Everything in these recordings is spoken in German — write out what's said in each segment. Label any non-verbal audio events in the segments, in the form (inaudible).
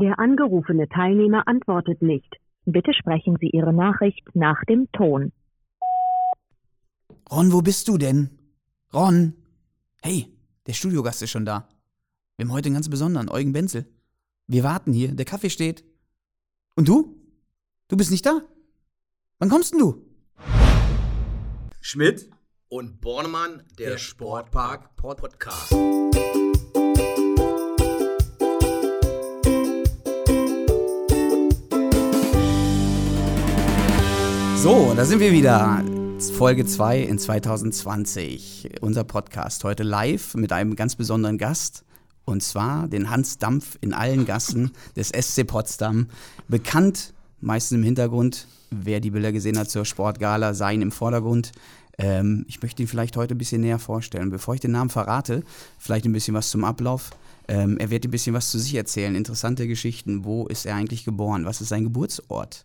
Der angerufene Teilnehmer antwortet nicht. Bitte sprechen Sie Ihre Nachricht nach dem Ton. Ron, wo bist du denn? Ron! Hey, der Studiogast ist schon da. Wir haben heute einen ganz besonderen, Eugen Benzel. Wir warten hier, der Kaffee steht. Und du? Du bist nicht da? Wann kommst denn du? Schmidt und Bornemann, der, der Sportpark Podcast. So, da sind wir wieder. Folge 2 in 2020. Unser Podcast heute live mit einem ganz besonderen Gast. Und zwar den Hans Dampf in allen Gassen des SC Potsdam. Bekannt, meistens im Hintergrund. Wer die Bilder gesehen hat zur Sportgala, sein im Vordergrund. Ähm, ich möchte ihn vielleicht heute ein bisschen näher vorstellen. Bevor ich den Namen verrate, vielleicht ein bisschen was zum Ablauf. Ähm, er wird ein bisschen was zu sich erzählen. Interessante Geschichten. Wo ist er eigentlich geboren? Was ist sein Geburtsort?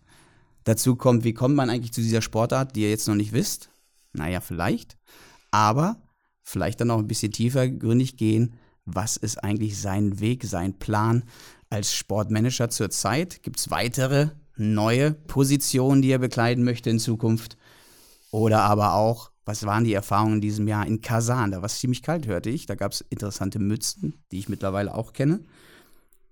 Dazu kommt, wie kommt man eigentlich zu dieser Sportart, die ihr jetzt noch nicht wisst? Naja, vielleicht. Aber vielleicht dann auch ein bisschen tiefer gründig gehen. Was ist eigentlich sein Weg, sein Plan als Sportmanager zurzeit? Gibt es weitere neue Positionen, die er bekleiden möchte in Zukunft? Oder aber auch, was waren die Erfahrungen in diesem Jahr in Kasan? Da war es ziemlich kalt, hörte ich. Da gab es interessante Mützen, die ich mittlerweile auch kenne.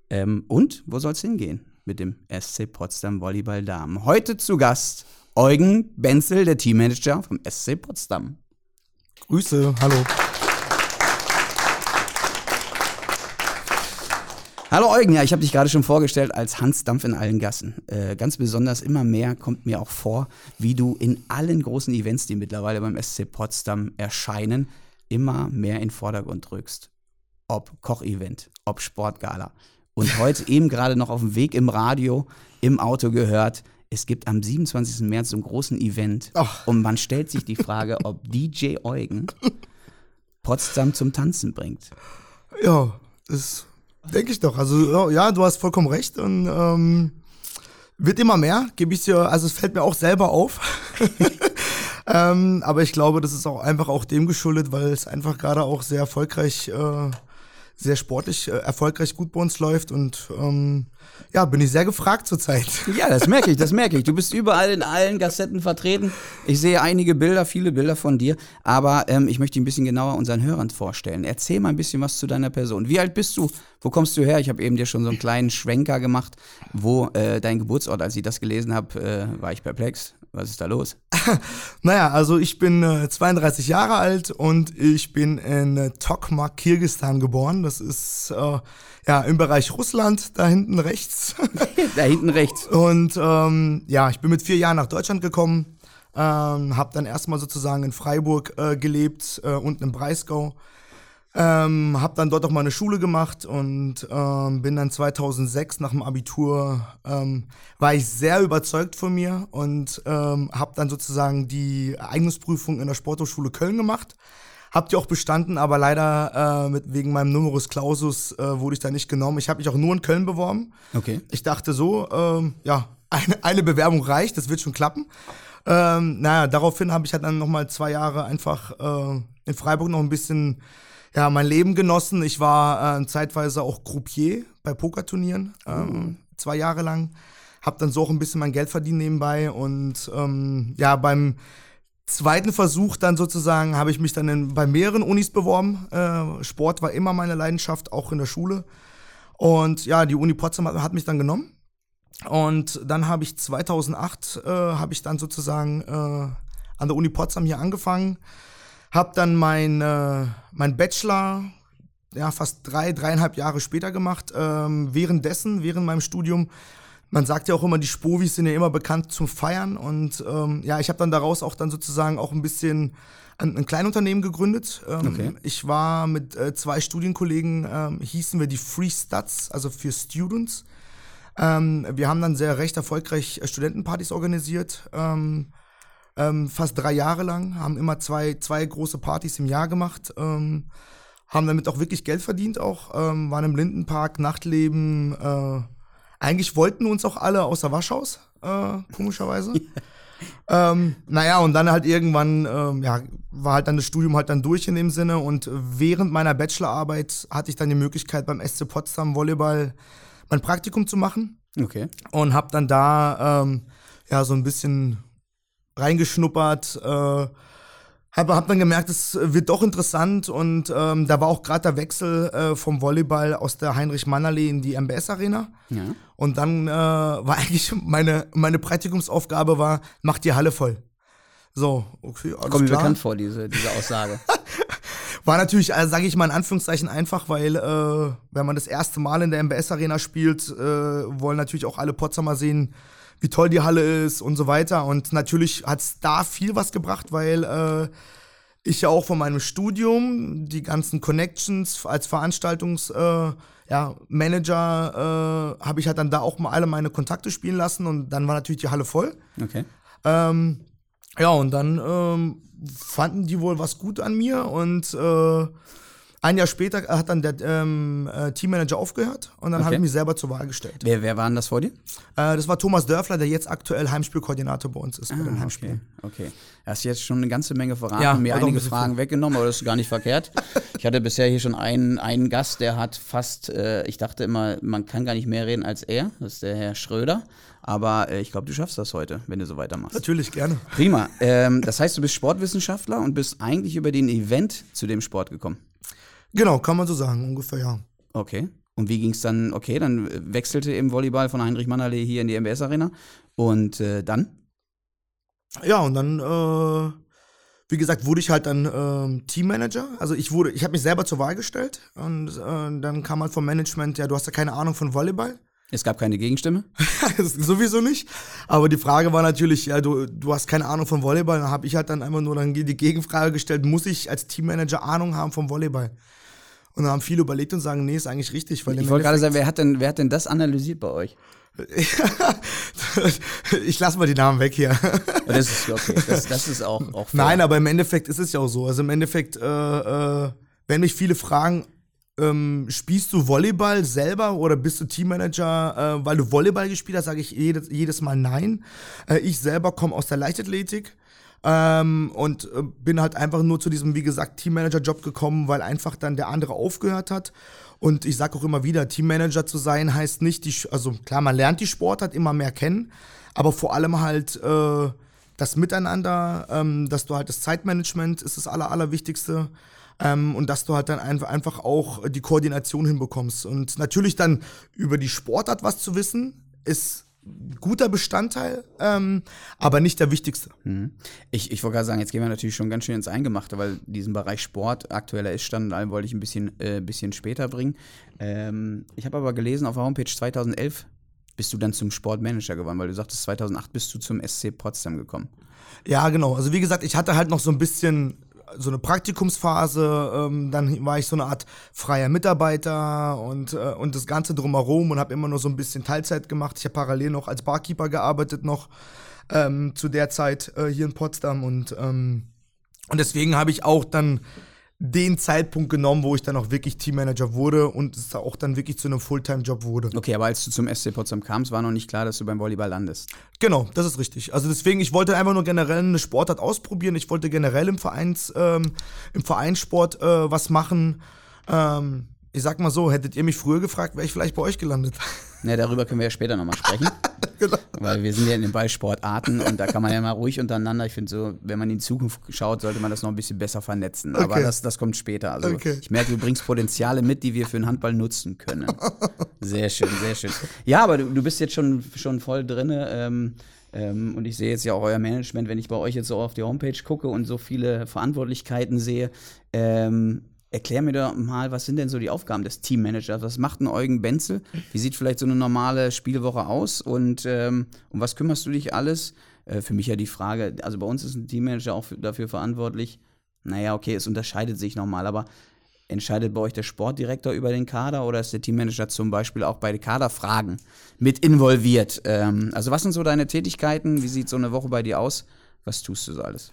Ähm, und wo soll es hingehen? Mit dem SC Potsdam Volleyball Damen. Heute zu Gast Eugen Benzel, der Teammanager vom SC Potsdam. Grüße, hallo. Hallo Eugen, ja, ich habe dich gerade schon vorgestellt als Hans Dampf in allen Gassen. Äh, ganz besonders immer mehr kommt mir auch vor, wie du in allen großen Events, die mittlerweile beim SC Potsdam erscheinen, immer mehr in den Vordergrund drückst. Ob Kochevent, ob Sportgala, und heute eben gerade noch auf dem Weg im Radio, im Auto gehört, es gibt am 27. März so einen großen Event Ach. und man stellt sich die Frage, ob (laughs) DJ Eugen Potsdam zum Tanzen bringt. Ja, das denke ich doch. Also ja, du hast vollkommen recht und ähm, wird immer mehr, gebe ich dir, also es fällt mir auch selber auf. (laughs) ähm, aber ich glaube, das ist auch einfach auch dem geschuldet, weil es einfach gerade auch sehr erfolgreich äh, sehr sportlich, äh, erfolgreich gut bei uns läuft und ähm, ja, bin ich sehr gefragt zurzeit. (laughs) Ja, das merke ich, das merke ich. Du bist überall in allen Gassetten vertreten. Ich sehe einige Bilder, viele Bilder von dir, aber ähm, ich möchte dich ein bisschen genauer unseren Hörern vorstellen. Erzähl mal ein bisschen was zu deiner Person. Wie alt bist du? Wo kommst du her? Ich habe eben dir schon so einen kleinen Schwenker gemacht, wo äh, dein Geburtsort, als ich das gelesen habe, äh, war ich perplex. Was ist da los? (laughs) naja, also ich bin äh, 32 Jahre alt und ich bin in äh, Tokmak, Kirgistan geboren. Das ist äh, ja im Bereich Russland, da hinten rechts. (laughs) da hinten rechts. Und ähm, ja, ich bin mit vier Jahren nach Deutschland gekommen, ähm, habe dann erstmal sozusagen in Freiburg äh, gelebt, äh, unten im Breisgau. Ähm, habe dann dort auch mal eine Schule gemacht und ähm, bin dann 2006 nach dem Abitur, ähm, war ich sehr überzeugt von mir und ähm, habe dann sozusagen die Eignungsprüfung in der Sporthochschule Köln gemacht. Hab die auch bestanden, aber leider äh, mit, wegen meinem Numerus Clausus äh, wurde ich da nicht genommen. Ich habe mich auch nur in Köln beworben. Okay. Ich dachte so, ähm, ja, eine, eine Bewerbung reicht, das wird schon klappen. Ähm, naja, daraufhin habe ich halt dann nochmal zwei Jahre einfach äh, in Freiburg noch ein bisschen ja, mein Leben genossen. Ich war äh, zeitweise auch Croupier bei Pokerturnieren, ähm, mhm. zwei Jahre lang. Hab dann so auch ein bisschen mein Geld verdient nebenbei und ähm, ja, beim zweiten Versuch dann sozusagen habe ich mich dann in, bei mehreren Unis beworben. Äh, Sport war immer meine Leidenschaft, auch in der Schule. Und ja, die Uni Potsdam hat, hat mich dann genommen. Und dann habe ich 2008 äh, habe ich dann sozusagen äh, an der Uni Potsdam hier angefangen hab dann mein, äh, mein Bachelor ja, fast drei, dreieinhalb Jahre später gemacht. Ähm, währenddessen, während meinem Studium, man sagt ja auch immer, die Spovis sind ja immer bekannt zum Feiern. Und ähm, ja, ich habe dann daraus auch dann sozusagen auch ein bisschen ein, ein Kleinunternehmen gegründet. Ähm, okay. Ich war mit äh, zwei Studienkollegen, ähm, hießen wir die Free Studs, also für Students. Ähm, wir haben dann sehr recht erfolgreich äh, Studentenpartys organisiert. Ähm, ähm, fast drei Jahre lang, haben immer zwei, zwei große Partys im Jahr gemacht, ähm, haben damit auch wirklich Geld verdient, auch ähm, waren im Lindenpark, Nachtleben. Äh, eigentlich wollten uns auch alle außer Waschhaus, äh, komischerweise. (laughs) ähm, naja, und dann halt irgendwann, ähm, ja, war halt dann das Studium halt dann durch in dem Sinne und während meiner Bachelorarbeit hatte ich dann die Möglichkeit beim SC Potsdam Volleyball mein Praktikum zu machen Okay. und habe dann da ähm, ja so ein bisschen reingeschnuppert. Äh, habe hab dann gemerkt, es wird doch interessant und ähm, da war auch gerade der Wechsel äh, vom Volleyball aus der Heinrich-Mann-Allee in die MBS Arena. Ja. Und dann äh, war (laughs) eigentlich meine, meine Praktikumsaufgabe war, mach die Halle voll. So, okay, alles Kommt mir bekannt vor, diese, diese Aussage. (laughs) War natürlich, also, sage ich mal in Anführungszeichen, einfach, weil äh, wenn man das erste Mal in der MBS-Arena spielt, äh, wollen natürlich auch alle Potsdamer sehen, wie toll die Halle ist und so weiter. Und natürlich hat's da viel was gebracht, weil äh, ich ja auch von meinem Studium die ganzen Connections als Veranstaltungs äh, ja, Manager äh, habe ich halt dann da auch mal alle meine Kontakte spielen lassen und dann war natürlich die Halle voll. Okay. Ähm, ja, und dann ähm, fanden die wohl was gut an mir und äh, ein Jahr später hat dann der ähm, äh, Teammanager aufgehört und dann habe Okay. ich mich selber zur Wahl gestellt. Wer, wer war denn das vor dir? Äh, das war Thomas Dörfler, der jetzt aktuell Heimspielkoordinator bei uns ist, bei den Heimspielen. Ah, okay, okay. Hast jetzt schon eine ganze Menge verraten Ja, und mir einige Fragen weggenommen, aber das ist gar nicht verkehrt. Ich hatte bisher hier schon einen, einen Gast, der hat fast, äh, ich dachte immer, man kann gar nicht mehr reden als er. Das ist der Herr Schröder. Aber äh, ich glaube, du schaffst das heute, wenn du so weitermachst. Natürlich, gerne. Prima. Ähm, das heißt, du bist Sportwissenschaftler und bist eigentlich über den Event zu dem Sport gekommen. Genau, kann man so sagen, ungefähr, ja. Okay. Und wie ging es dann? Okay, dann äh, wechselte eben Volleyball von Heinrich Mannerlee hier in die MBS Arena. Und äh, dann? Ja, und dann, äh, wie gesagt, wurde ich halt dann ähm, Teammanager. Also ich wurde, ich habe mich selber zur Wahl gestellt und äh, dann kam halt vom Management, ja, du hast ja keine Ahnung von Volleyball. Es gab keine Gegenstimme. (laughs) Sowieso nicht. Aber die Frage war natürlich, ja, du, du hast keine Ahnung vom Volleyball. Dann habe ich halt dann einfach nur dann die Gegenfrage gestellt, muss ich als Teammanager Ahnung haben vom Volleyball? Und dann haben viele überlegt und sagen, nee, ist eigentlich richtig. Weil Ich wollte gerade sagen, wer hat, denn, wer hat denn das analysiert bei euch? (laughs) ich lasse mal die Namen weg hier. Das ist okay. Das, das ist auch, auch fair. Nein, aber im Endeffekt ist es ja auch so. Also im Endeffekt, äh, äh, wenn mich viele fragen, ähm, spielst du Volleyball selber oder bist du Teammanager, äh, weil du Volleyball gespielt hast, sage ich jedes, jedes Mal nein. Äh, ich selber komme aus der Leichtathletik. Ähm, und äh, bin halt einfach nur zu diesem, wie gesagt, Teammanager-Job gekommen, weil einfach dann der andere aufgehört hat. Und ich sage auch immer wieder, Teammanager zu sein heißt nicht, die, also klar, man lernt die Sportart immer mehr kennen, aber vor allem halt äh, das Miteinander, ähm, dass du halt das Zeitmanagement ist das aller, allerwichtigste. Ähm, und dass du halt dann einfach, auch die Koordination hinbekommst. Und natürlich dann über die Sportart was zu wissen, ist guter Bestandteil, ähm, aber nicht der wichtigste. Ich, ich wollte gerade sagen, jetzt gehen wir natürlich schon ganz schön ins Eingemachte, weil diesen Bereich Sport, aktueller Iststand und allem wollte ich ein bisschen, äh, bisschen später bringen. Ähm, ich habe aber gelesen auf der Homepage 2011 bist du dann zum Sportmanager geworden, weil du sagtest, 2008 bist du zum SC Potsdam gekommen. Ja, genau. Also wie gesagt, ich hatte halt noch so ein bisschen so eine Praktikumsphase, ähm, dann war ich so eine Art freier Mitarbeiter und, äh, und das Ganze drumherum und habe immer nur so ein bisschen Teilzeit gemacht. Ich habe parallel noch als Barkeeper gearbeitet noch ähm, zu der Zeit äh, hier in Potsdam und, ähm, und deswegen habe ich auch dann den Zeitpunkt genommen, wo ich dann auch wirklich Teammanager wurde und es auch dann wirklich zu einem Fulltime-Job wurde. Okay, aber als du zum SC Potsdam kamst, war noch nicht klar, dass du beim Volleyball landest. Genau, das ist richtig. Also deswegen, ich wollte einfach nur generell eine Sportart ausprobieren. Ich wollte generell im Vereins, ähm, im Vereinssport äh, was machen. Ähm, ich sag mal so, hättet ihr mich früher gefragt, wäre ich vielleicht bei euch gelandet. (laughs) Ja, darüber können wir ja später nochmal sprechen. (laughs) genau. Weil wir sind ja in den Ballsportarten und da kann man ja mal ruhig untereinander. Ich finde so, wenn man in die Zukunft schaut, sollte man das noch ein bisschen besser vernetzen. Aber Okay. das, das kommt später. Also Okay. ich merke, du bringst Potenziale mit, die wir für den Handball nutzen können. (laughs) Sehr schön, sehr schön. Ja, aber du, du bist jetzt schon, schon voll drinne. Ähm, ähm, und ich sehe jetzt ja auch euer Management, wenn ich bei euch jetzt so auf die Homepage gucke und so viele Verantwortlichkeiten sehe. Ähm, erklär mir doch mal, was sind denn so die Aufgaben des Teammanagers? Was macht ein Eugen Benzel? Wie sieht vielleicht so eine normale Spielwoche aus? Und ähm, um was kümmerst du dich alles? Äh, für mich ja die Frage, also bei uns ist ein Teammanager auch für, dafür verantwortlich. Naja, okay, es unterscheidet sich nochmal, aber entscheidet bei euch der Sportdirektor über den Kader oder ist der Teammanager zum Beispiel auch bei den Kaderfragen mit involviert? Ähm, also was sind so deine Tätigkeiten? Wie sieht so eine Woche bei dir aus? Was tust du so alles?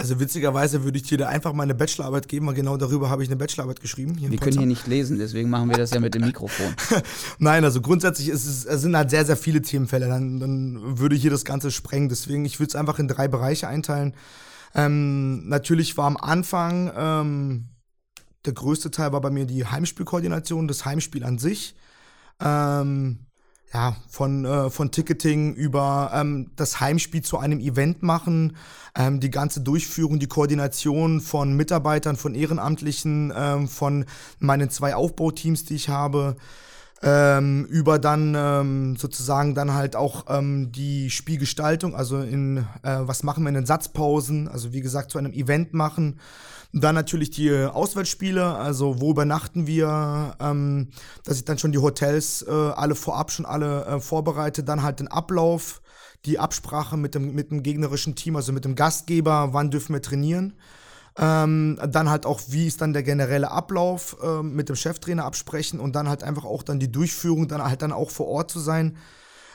Also witzigerweise würde ich dir da einfach meine Bachelorarbeit geben, weil genau darüber habe ich eine Bachelorarbeit geschrieben. Wir können hier nicht lesen, deswegen machen wir das ja mit dem Mikrofon. (laughs) Nein, also grundsätzlich ist es, es sind halt sehr, sehr viele Themenfälle. Dann, dann würde hier das Ganze sprengen. Deswegen, ich würde es einfach in drei Bereiche einteilen. Ähm, natürlich war am Anfang ähm, der größte Teil war bei mir die Heimspielkoordination, das Heimspiel an sich. Ähm, ja, von, äh, von Ticketing über ähm, das Heimspiel zu einem Event machen, ähm, die ganze Durchführung, die Koordination von Mitarbeitern, von Ehrenamtlichen, ähm, von meinen zwei Aufbauteams, die ich habe, ähm, über dann ähm, sozusagen dann halt auch ähm, die Spielgestaltung, also in äh, was machen wir in den Satzpausen, also wie gesagt zu einem Event machen. Dann natürlich die Auswärtsspiele, also wo übernachten wir, ähm, dass ich dann schon die Hotels äh, alle vorab schon alle äh, vorbereite, dann halt den Ablauf, die Absprache mit dem, mit dem gegnerischen Team, also mit dem Gastgeber, wann dürfen wir trainieren. Ähm, dann halt auch, wie ist dann der generelle Ablauf äh, mit dem Cheftrainer absprechen? Und dann halt einfach auch dann die Durchführung, dann halt dann auch vor Ort zu sein.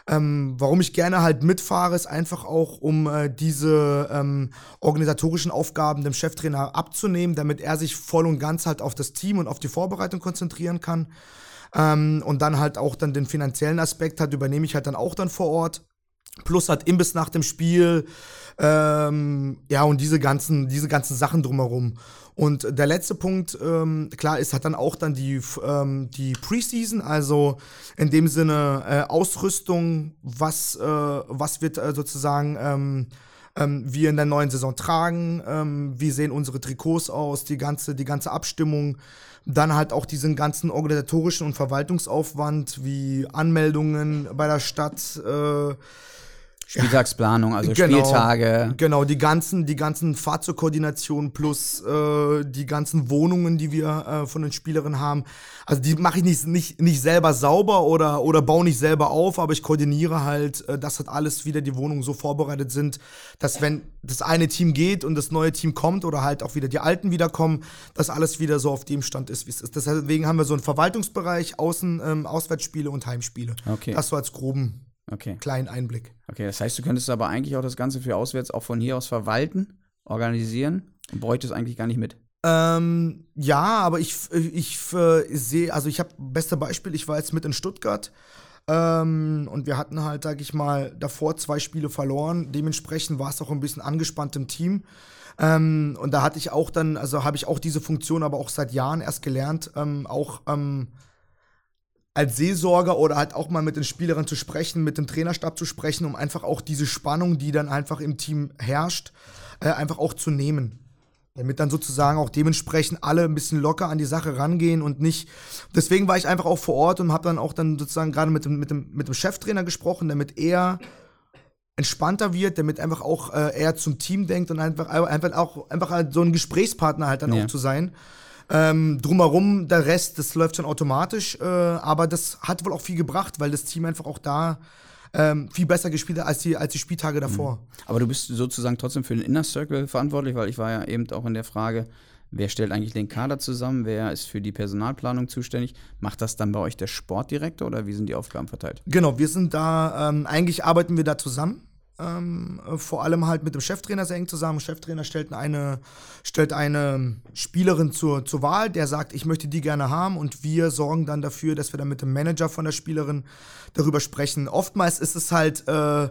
Ähm, warum ich gerne halt mitfahre, ist einfach auch, um äh, diese ähm, organisatorischen Aufgaben dem Cheftrainer abzunehmen, damit er sich voll und ganz halt auf das Team und auf die Vorbereitung konzentrieren kann. Ähm, und dann halt auch dann den finanziellen Aspekt hat, übernehme ich halt dann auch dann vor Ort. Plus halt Imbiss nach dem Spiel, ähm, ja, und diese ganzen, diese ganzen Sachen drumherum. Und der letzte Punkt, ähm, klar, ist halt dann auch dann die, ähm, die Preseason, also in dem Sinne äh, Ausrüstung, was, äh, was wird äh, sozusagen ähm, ähm, wir in der neuen Saison tragen, ähm, wie sehen unsere Trikots aus, die ganze, die ganze Abstimmung. Dann halt auch diesen ganzen organisatorischen und Verwaltungsaufwand wie Anmeldungen bei der Stadt, äh, Spieltagsplanung, also genau, Spieltage. Genau, die ganzen, die ganzen Fahrzeugkoordinationen plus äh, die ganzen Wohnungen, die wir äh, von den Spielerinnen haben. Also die mache ich nicht, nicht, nicht selber sauber oder, oder baue nicht selber auf, aber ich koordiniere halt, äh, dass halt alles wieder die Wohnungen so vorbereitet sind, dass wenn das eine Team geht und das neue Team kommt oder halt auch wieder die alten wiederkommen, dass alles wieder so auf dem Stand ist, wie es ist. Deswegen haben wir so einen Verwaltungsbereich, Außen, ähm, Auswärtsspiele und Heimspiele. Okay. Das so als groben Okay. kleinen Einblick. Okay, das heißt, du könntest aber eigentlich auch das Ganze für auswärts auch von hier aus verwalten, organisieren und bräuchtest eigentlich gar nicht mit. Ähm, ja, aber ich, ich, äh, sehe, also ich habe beste Beispiel, ich war jetzt mit in Stuttgart ähm, und wir hatten halt, sag ich mal, davor zwei Spiele verloren. Dementsprechend war es auch ein bisschen angespannt im Team. Ähm, und da hatte ich auch dann, also habe ich auch diese Funktion aber auch seit Jahren erst gelernt, ähm, auch ähm, als Seelsorger oder halt auch mal mit den Spielerinnen zu sprechen, mit dem Trainerstab zu sprechen, um einfach auch diese Spannung, die dann einfach im Team herrscht, äh, einfach auch zu nehmen. Damit dann sozusagen auch dementsprechend alle ein bisschen locker an die Sache rangehen und nicht. Deswegen war ich einfach auch vor Ort und habe dann auch dann sozusagen gerade mit dem, mit, dem, mit dem Cheftrainer gesprochen, damit er entspannter wird, damit einfach auch äh, er zum Team denkt und einfach, einfach auch einfach halt so ein Gesprächspartner halt dann Ja. auch zu sein. Ähm, drumherum, der Rest, das läuft schon automatisch, äh, aber das hat wohl auch viel gebracht, weil das Team einfach auch da ähm, viel besser gespielt hat als die, als die Spieltage davor. Aber du bist sozusagen trotzdem für den Inner Circle verantwortlich, weil ich war ja eben auch in der Frage, wer stellt eigentlich den Kader zusammen, wer ist für die Personalplanung zuständig? Macht das dann bei euch der Sportdirektor oder wie sind die Aufgaben verteilt? Genau, wir sind da, ähm, eigentlich arbeiten wir da zusammen. Ähm, äh, vor allem halt mit dem Cheftrainer sehr eng zusammen. Cheftrainer stellt eine, stellt eine Spielerin zur, zur Wahl, der sagt, ich möchte die gerne haben und wir sorgen dann dafür, dass wir dann mit dem Manager von der Spielerin darüber sprechen. Oftmals ist es halt äh,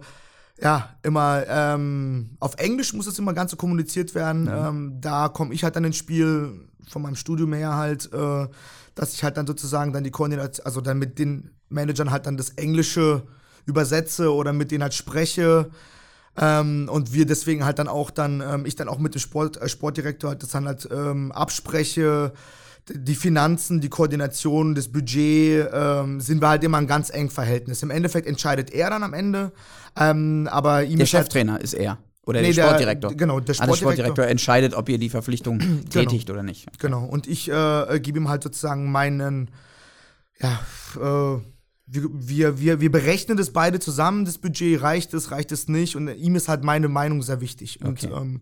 ja immer ähm, auf Englisch muss es immer ganz so kommuniziert werden. Ähm, da komme ich halt dann ins Spiel von meinem Studium her halt, äh, dass ich halt dann sozusagen dann die Koordination, also dann mit den Managern halt dann das Englische übersetze oder mit denen halt spreche. Ähm, und wir deswegen halt dann auch dann, ähm, ich dann auch mit dem Sport, äh, Sportdirektor halt das dann halt ähm, abspreche, die Finanzen, die Koordination, das Budget, ähm, sind wir halt immer ein ganz eng Verhältnis. Im Endeffekt entscheidet er dann am Ende, ähm, aber ihm Der ist halt- Cheftrainer ist er. Oder Nee, der der- Sportdirektor. genau, der Ah, der Sportdirektor. Sportdirektor entscheidet, ob ihr die Verpflichtung (clears throat) tätigt oder nicht. Genau, und ich äh, gebe ihm halt sozusagen meinen, ja, äh, wir, wir, wir, berechnen das beide zusammen, das Budget, reicht es, reicht es nicht und ihm ist halt meine Meinung sehr wichtig. Und Okay. ähm,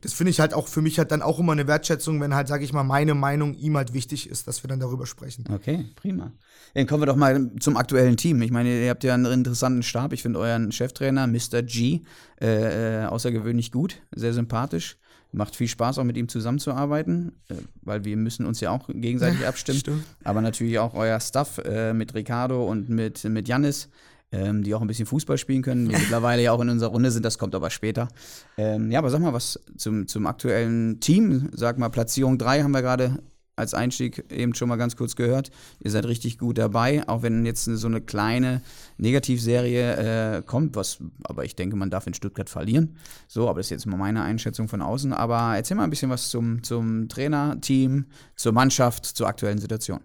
das finde ich halt auch für mich halt dann auch immer eine Wertschätzung, wenn halt, sage ich mal, meine Meinung ihm halt wichtig ist, dass wir dann darüber sprechen. Okay, prima. Dann kommen wir doch mal zum aktuellen Team. Ich meine, ihr habt ja einen interessanten Stab. Ich finde euren Cheftrainer, Mr. G, äh, äh, außergewöhnlich gut, sehr sympathisch. Macht viel Spaß, auch mit ihm zusammenzuarbeiten, äh, weil wir müssen uns ja auch gegenseitig abstimmen. stimmt. Aber natürlich auch euer Staff äh, mit Ricardo und mit, mit Jannis, ähm, die auch ein bisschen Fußball spielen können, die (laughs) mittlerweile ja auch in unserer Runde sind, das kommt aber später. Ähm, ja, aber sag mal was zum, zum aktuellen Team. Sag mal, Platzierung 3 haben wir gerade als Einstieg eben schon mal ganz kurz gehört. Ihr seid richtig gut dabei, auch wenn jetzt so eine kleine Negativserie äh, kommt, was, aber ich denke, man darf in Stuttgart verlieren. So, aber das ist jetzt mal meine Einschätzung von außen. Aber erzähl mal ein bisschen was zum, zum Trainerteam, zur Mannschaft, zur aktuellen Situation.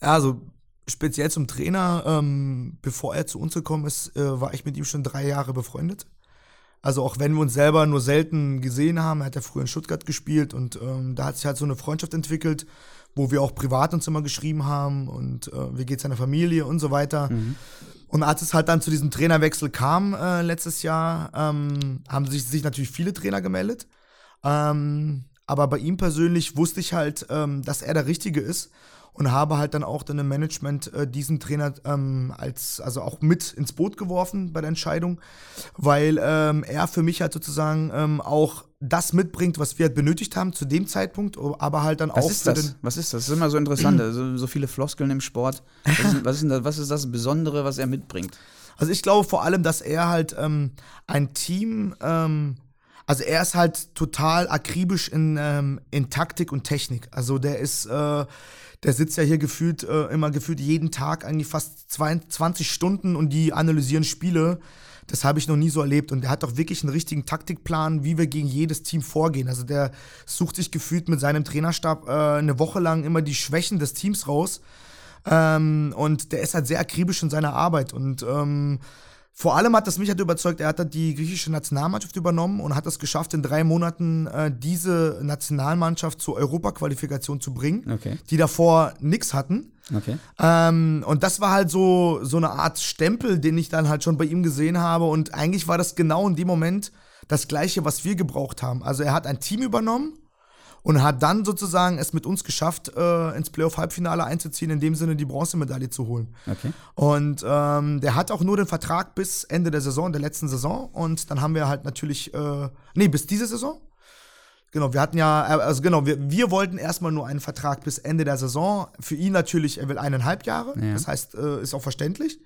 Also speziell zum Trainer, ähm, bevor er zu uns gekommen ist, äh, war ich mit ihm schon drei Jahre befreundet. Also auch wenn wir uns selber nur selten gesehen haben, er hat ja früher in Stuttgart gespielt und ähm, da hat sich halt so eine Freundschaft entwickelt, wo wir auch privat uns immer geschrieben haben und äh, wie geht's seiner Familie und so weiter. Mhm. Und als es halt dann zu diesem Trainerwechsel kam äh, letztes Jahr, ähm, haben sich, sich natürlich viele Trainer gemeldet. Ähm, aber bei ihm persönlich wusste ich halt, ähm, dass er der Richtige ist und habe halt dann auch dann im Management äh, diesen Trainer ähm, als also auch mit ins Boot geworfen bei der Entscheidung, weil ähm, er für mich halt sozusagen ähm, auch das mitbringt, was wir halt benötigt haben zu dem Zeitpunkt, aber halt dann was auch ist das? Was ist das? Das ist immer so interessant, so, so viele Floskeln im Sport. Was ist, was, ist das, was ist das Besondere, was er mitbringt? Also ich glaube vor allem, dass er halt ähm, ein Team ähm, also er ist halt total akribisch in, ähm, in Taktik und Technik. Also der ist, äh, der sitzt ja hier gefühlt äh, immer gefühlt jeden Tag eigentlich fast 20 Stunden und die analysieren Spiele. Das habe ich noch nie so erlebt. Und der hat doch wirklich einen richtigen Taktikplan, wie wir gegen jedes Team vorgehen. Also der sucht sich gefühlt mit seinem Trainerstab äh, eine Woche lang immer die Schwächen des Teams raus. Ähm, und der ist halt sehr akribisch in seiner Arbeit. Und ähm, vor allem hat das mich halt überzeugt, er hat dann die griechische Nationalmannschaft übernommen und hat es geschafft, in drei Monaten äh, diese Nationalmannschaft zur Europaqualifikation zu bringen, okay. die davor nichts hatten. Okay. Ähm, und das war halt so, so eine Art Stempel, den ich dann halt schon bei ihm gesehen habe. Und eigentlich war das genau in dem Moment das Gleiche, was wir gebraucht haben. Also er hat ein Team übernommen und hat dann sozusagen es mit uns geschafft, äh, ins Playoff-Halbfinale einzuziehen, in dem Sinne die Bronzemedaille zu holen. Okay. Und ähm, der hat auch nur den Vertrag bis Ende der Saison, der letzten Saison. Und dann haben wir halt natürlich, äh, nee, bis diese Saison. Genau, wir hatten ja, äh, also genau, wir, wir wollten erstmal nur einen Vertrag bis Ende der Saison. Für ihn natürlich, er will eineinhalb Jahre. Ja. Das heißt, äh, ist auch verständlich.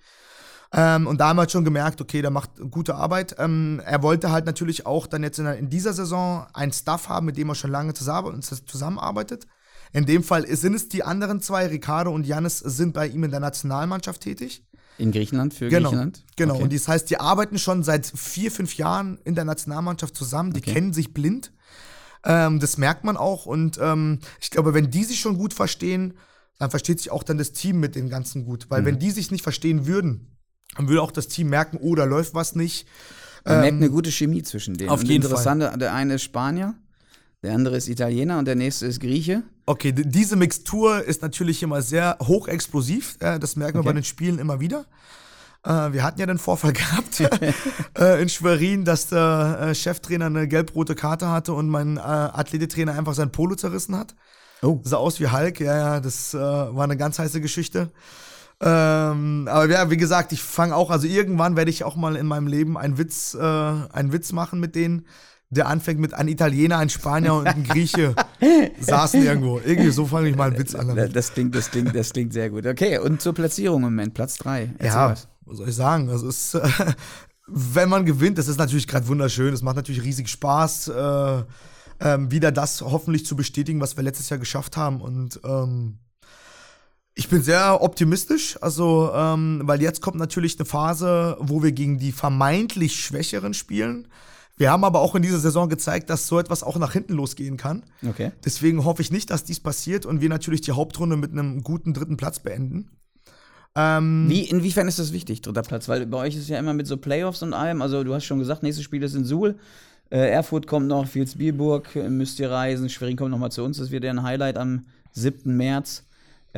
Ähm, und da haben wir halt schon gemerkt, okay, der macht gute Arbeit. Ähm, er wollte halt natürlich auch dann jetzt in, in, dieser Saison einen Staff haben, mit dem er schon lange zusammenarbeitet. In dem Fall sind es die anderen zwei, Ricardo und Janis, sind bei ihm in der Nationalmannschaft tätig. In Griechenland, für genau, Griechenland? Genau, okay. und das heißt, die arbeiten schon seit vier, fünf Jahren in der Nationalmannschaft zusammen, die okay. kennen sich blind. Ähm, das merkt man auch und ähm, ich glaube, wenn die sich schon gut verstehen, dann versteht sich auch dann das Team mit den Ganzen gut. Weil mhm. wenn die sich nicht verstehen würden, dann würde auch das Team merken, oh, da läuft was nicht. Man ähm, merkt eine gute Chemie zwischen denen. Auf jeden Interessante, Fall. Der eine ist Spanier, der andere ist Italiener und der nächste ist Grieche. Okay, diese Mixtur ist natürlich immer sehr hochexplosiv. das merken okay. wir bei den Spielen immer wieder. Äh, wir hatten ja den Vorfall (laughs) gehabt äh, in Schwerin, dass der äh, Cheftrainer eine gelb-rote Karte hatte und mein Athletetrainer einfach sein Polo zerrissen hat. Oh. Sah aus wie Hulk, ja, ja, das war eine ganz heiße Geschichte. Ähm, aber ja, wie gesagt, ich fange auch, also irgendwann werde ich auch mal in meinem Leben einen Witz, äh, einen Witz machen mit denen, der anfängt mit ein Italiener, ein Spanier und ein Grieche (laughs) saßen irgendwo. Irgendwie so fange ich mal einen Witz an. Das klingt, das klingt, das klingt sehr gut. Okay, und zur Platzierung im Moment, Platz 3. Ja, was. was soll ich sagen? Also es ist, wenn man gewinnt, das ist natürlich gerade wunderschön. Es macht natürlich riesig Spaß, äh, ähm, wieder das hoffentlich zu bestätigen, was wir letztes Jahr geschafft haben. Und ähm, ich bin sehr optimistisch, also ähm, weil jetzt kommt natürlich eine Phase, wo wir gegen die vermeintlich Schwächeren spielen. Wir haben aber auch in dieser Saison gezeigt, dass so etwas auch nach hinten losgehen kann. Okay. Deswegen hoffe ich nicht, dass dies passiert und wir natürlich die Hauptrunde mit einem guten dritten Platz beenden. Ähm, Wie, inwiefern ist das wichtig, dritter Platz? Weil bei euch ist es ja immer mit so Playoffs und allem. Also du hast schon gesagt, nächstes Spiel ist in Suhl. Äh, Erfurt kommt noch, Vilsbiburg müsst ihr reisen, Schwerin kommt noch mal zu uns. Das wird ja ein Highlight am 7. März.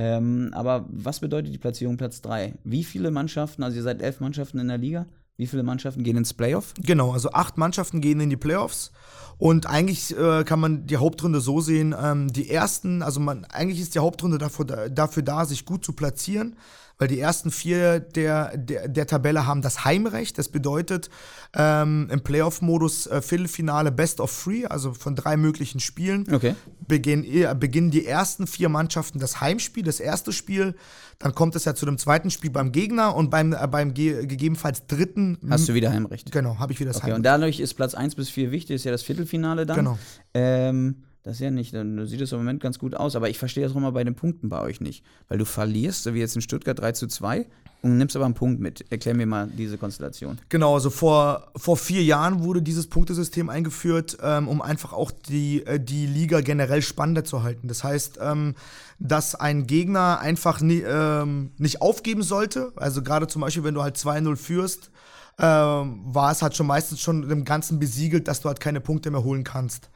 Ähm, aber was bedeutet die Platzierung Platz 3? Wie viele Mannschaften, also ihr seid elf Mannschaften in der Liga, wie viele Mannschaften gehen ins Playoff? Genau, also acht Mannschaften gehen in die Playoffs. Und eigentlich äh, kann man die Hauptrunde so sehen, ähm, die ersten, also man, eigentlich ist die Hauptrunde dafür, dafür da, sich gut zu platzieren weil die ersten vier der, der, der Tabelle haben das Heimrecht. Das bedeutet ähm, im Playoff-Modus äh, Viertelfinale Best of Three, also von drei möglichen Spielen, okay. beginn, äh, beginnen die ersten vier Mannschaften das Heimspiel, das erste Spiel. Dann kommt es ja zu dem zweiten Spiel beim Gegner und beim, äh, beim ge gegebenenfalls dritten. Hast du wieder Heimrecht? Genau, habe ich wieder das okay, Heimrecht. Und dadurch ist Platz 1 bis 4 wichtig, ist ja das Viertelfinale dann. Genau. Ähm, Das ist ja nicht, dann sieht es im Moment ganz gut aus, aber ich verstehe das auch mal bei den Punkten bei euch nicht. Weil du verlierst, so wie jetzt in Stuttgart 3 zu 2 und nimmst aber einen Punkt mit. Erklär mir mal diese Konstellation. Genau, also vor, vor vier Jahren wurde dieses Punktesystem eingeführt, ähm, um einfach auch die, äh, die Liga generell spannender zu halten. Das heißt, ähm, dass ein Gegner einfach nie, ähm, nicht aufgeben sollte. Also gerade zum Beispiel, wenn du halt 2-0 führst, ähm, war es halt schon meistens schon im Ganzen besiegelt, dass du halt keine Punkte mehr holen kannst.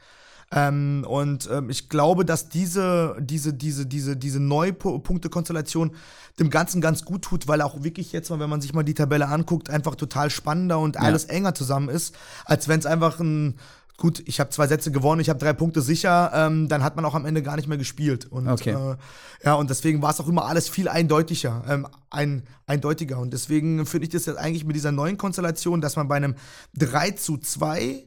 Ähm, und ähm, ich glaube, dass diese, diese, diese, diese, diese Neupunktekonstellation dem Ganzen ganz gut tut, weil auch wirklich jetzt mal, wenn man sich mal die Tabelle anguckt, einfach total spannender und Ja. alles enger zusammen ist, als wenn es einfach ein Gut, ich habe zwei Sätze gewonnen, ich habe drei Punkte sicher, ähm, dann hat man auch am Ende gar nicht mehr gespielt. Und, Okay. äh, ja, und deswegen war es auch immer alles viel eindeutiger, ähm, ein, eindeutiger. Und deswegen finde ich das jetzt eigentlich mit dieser neuen Konstellation, dass man bei einem 3 zu 2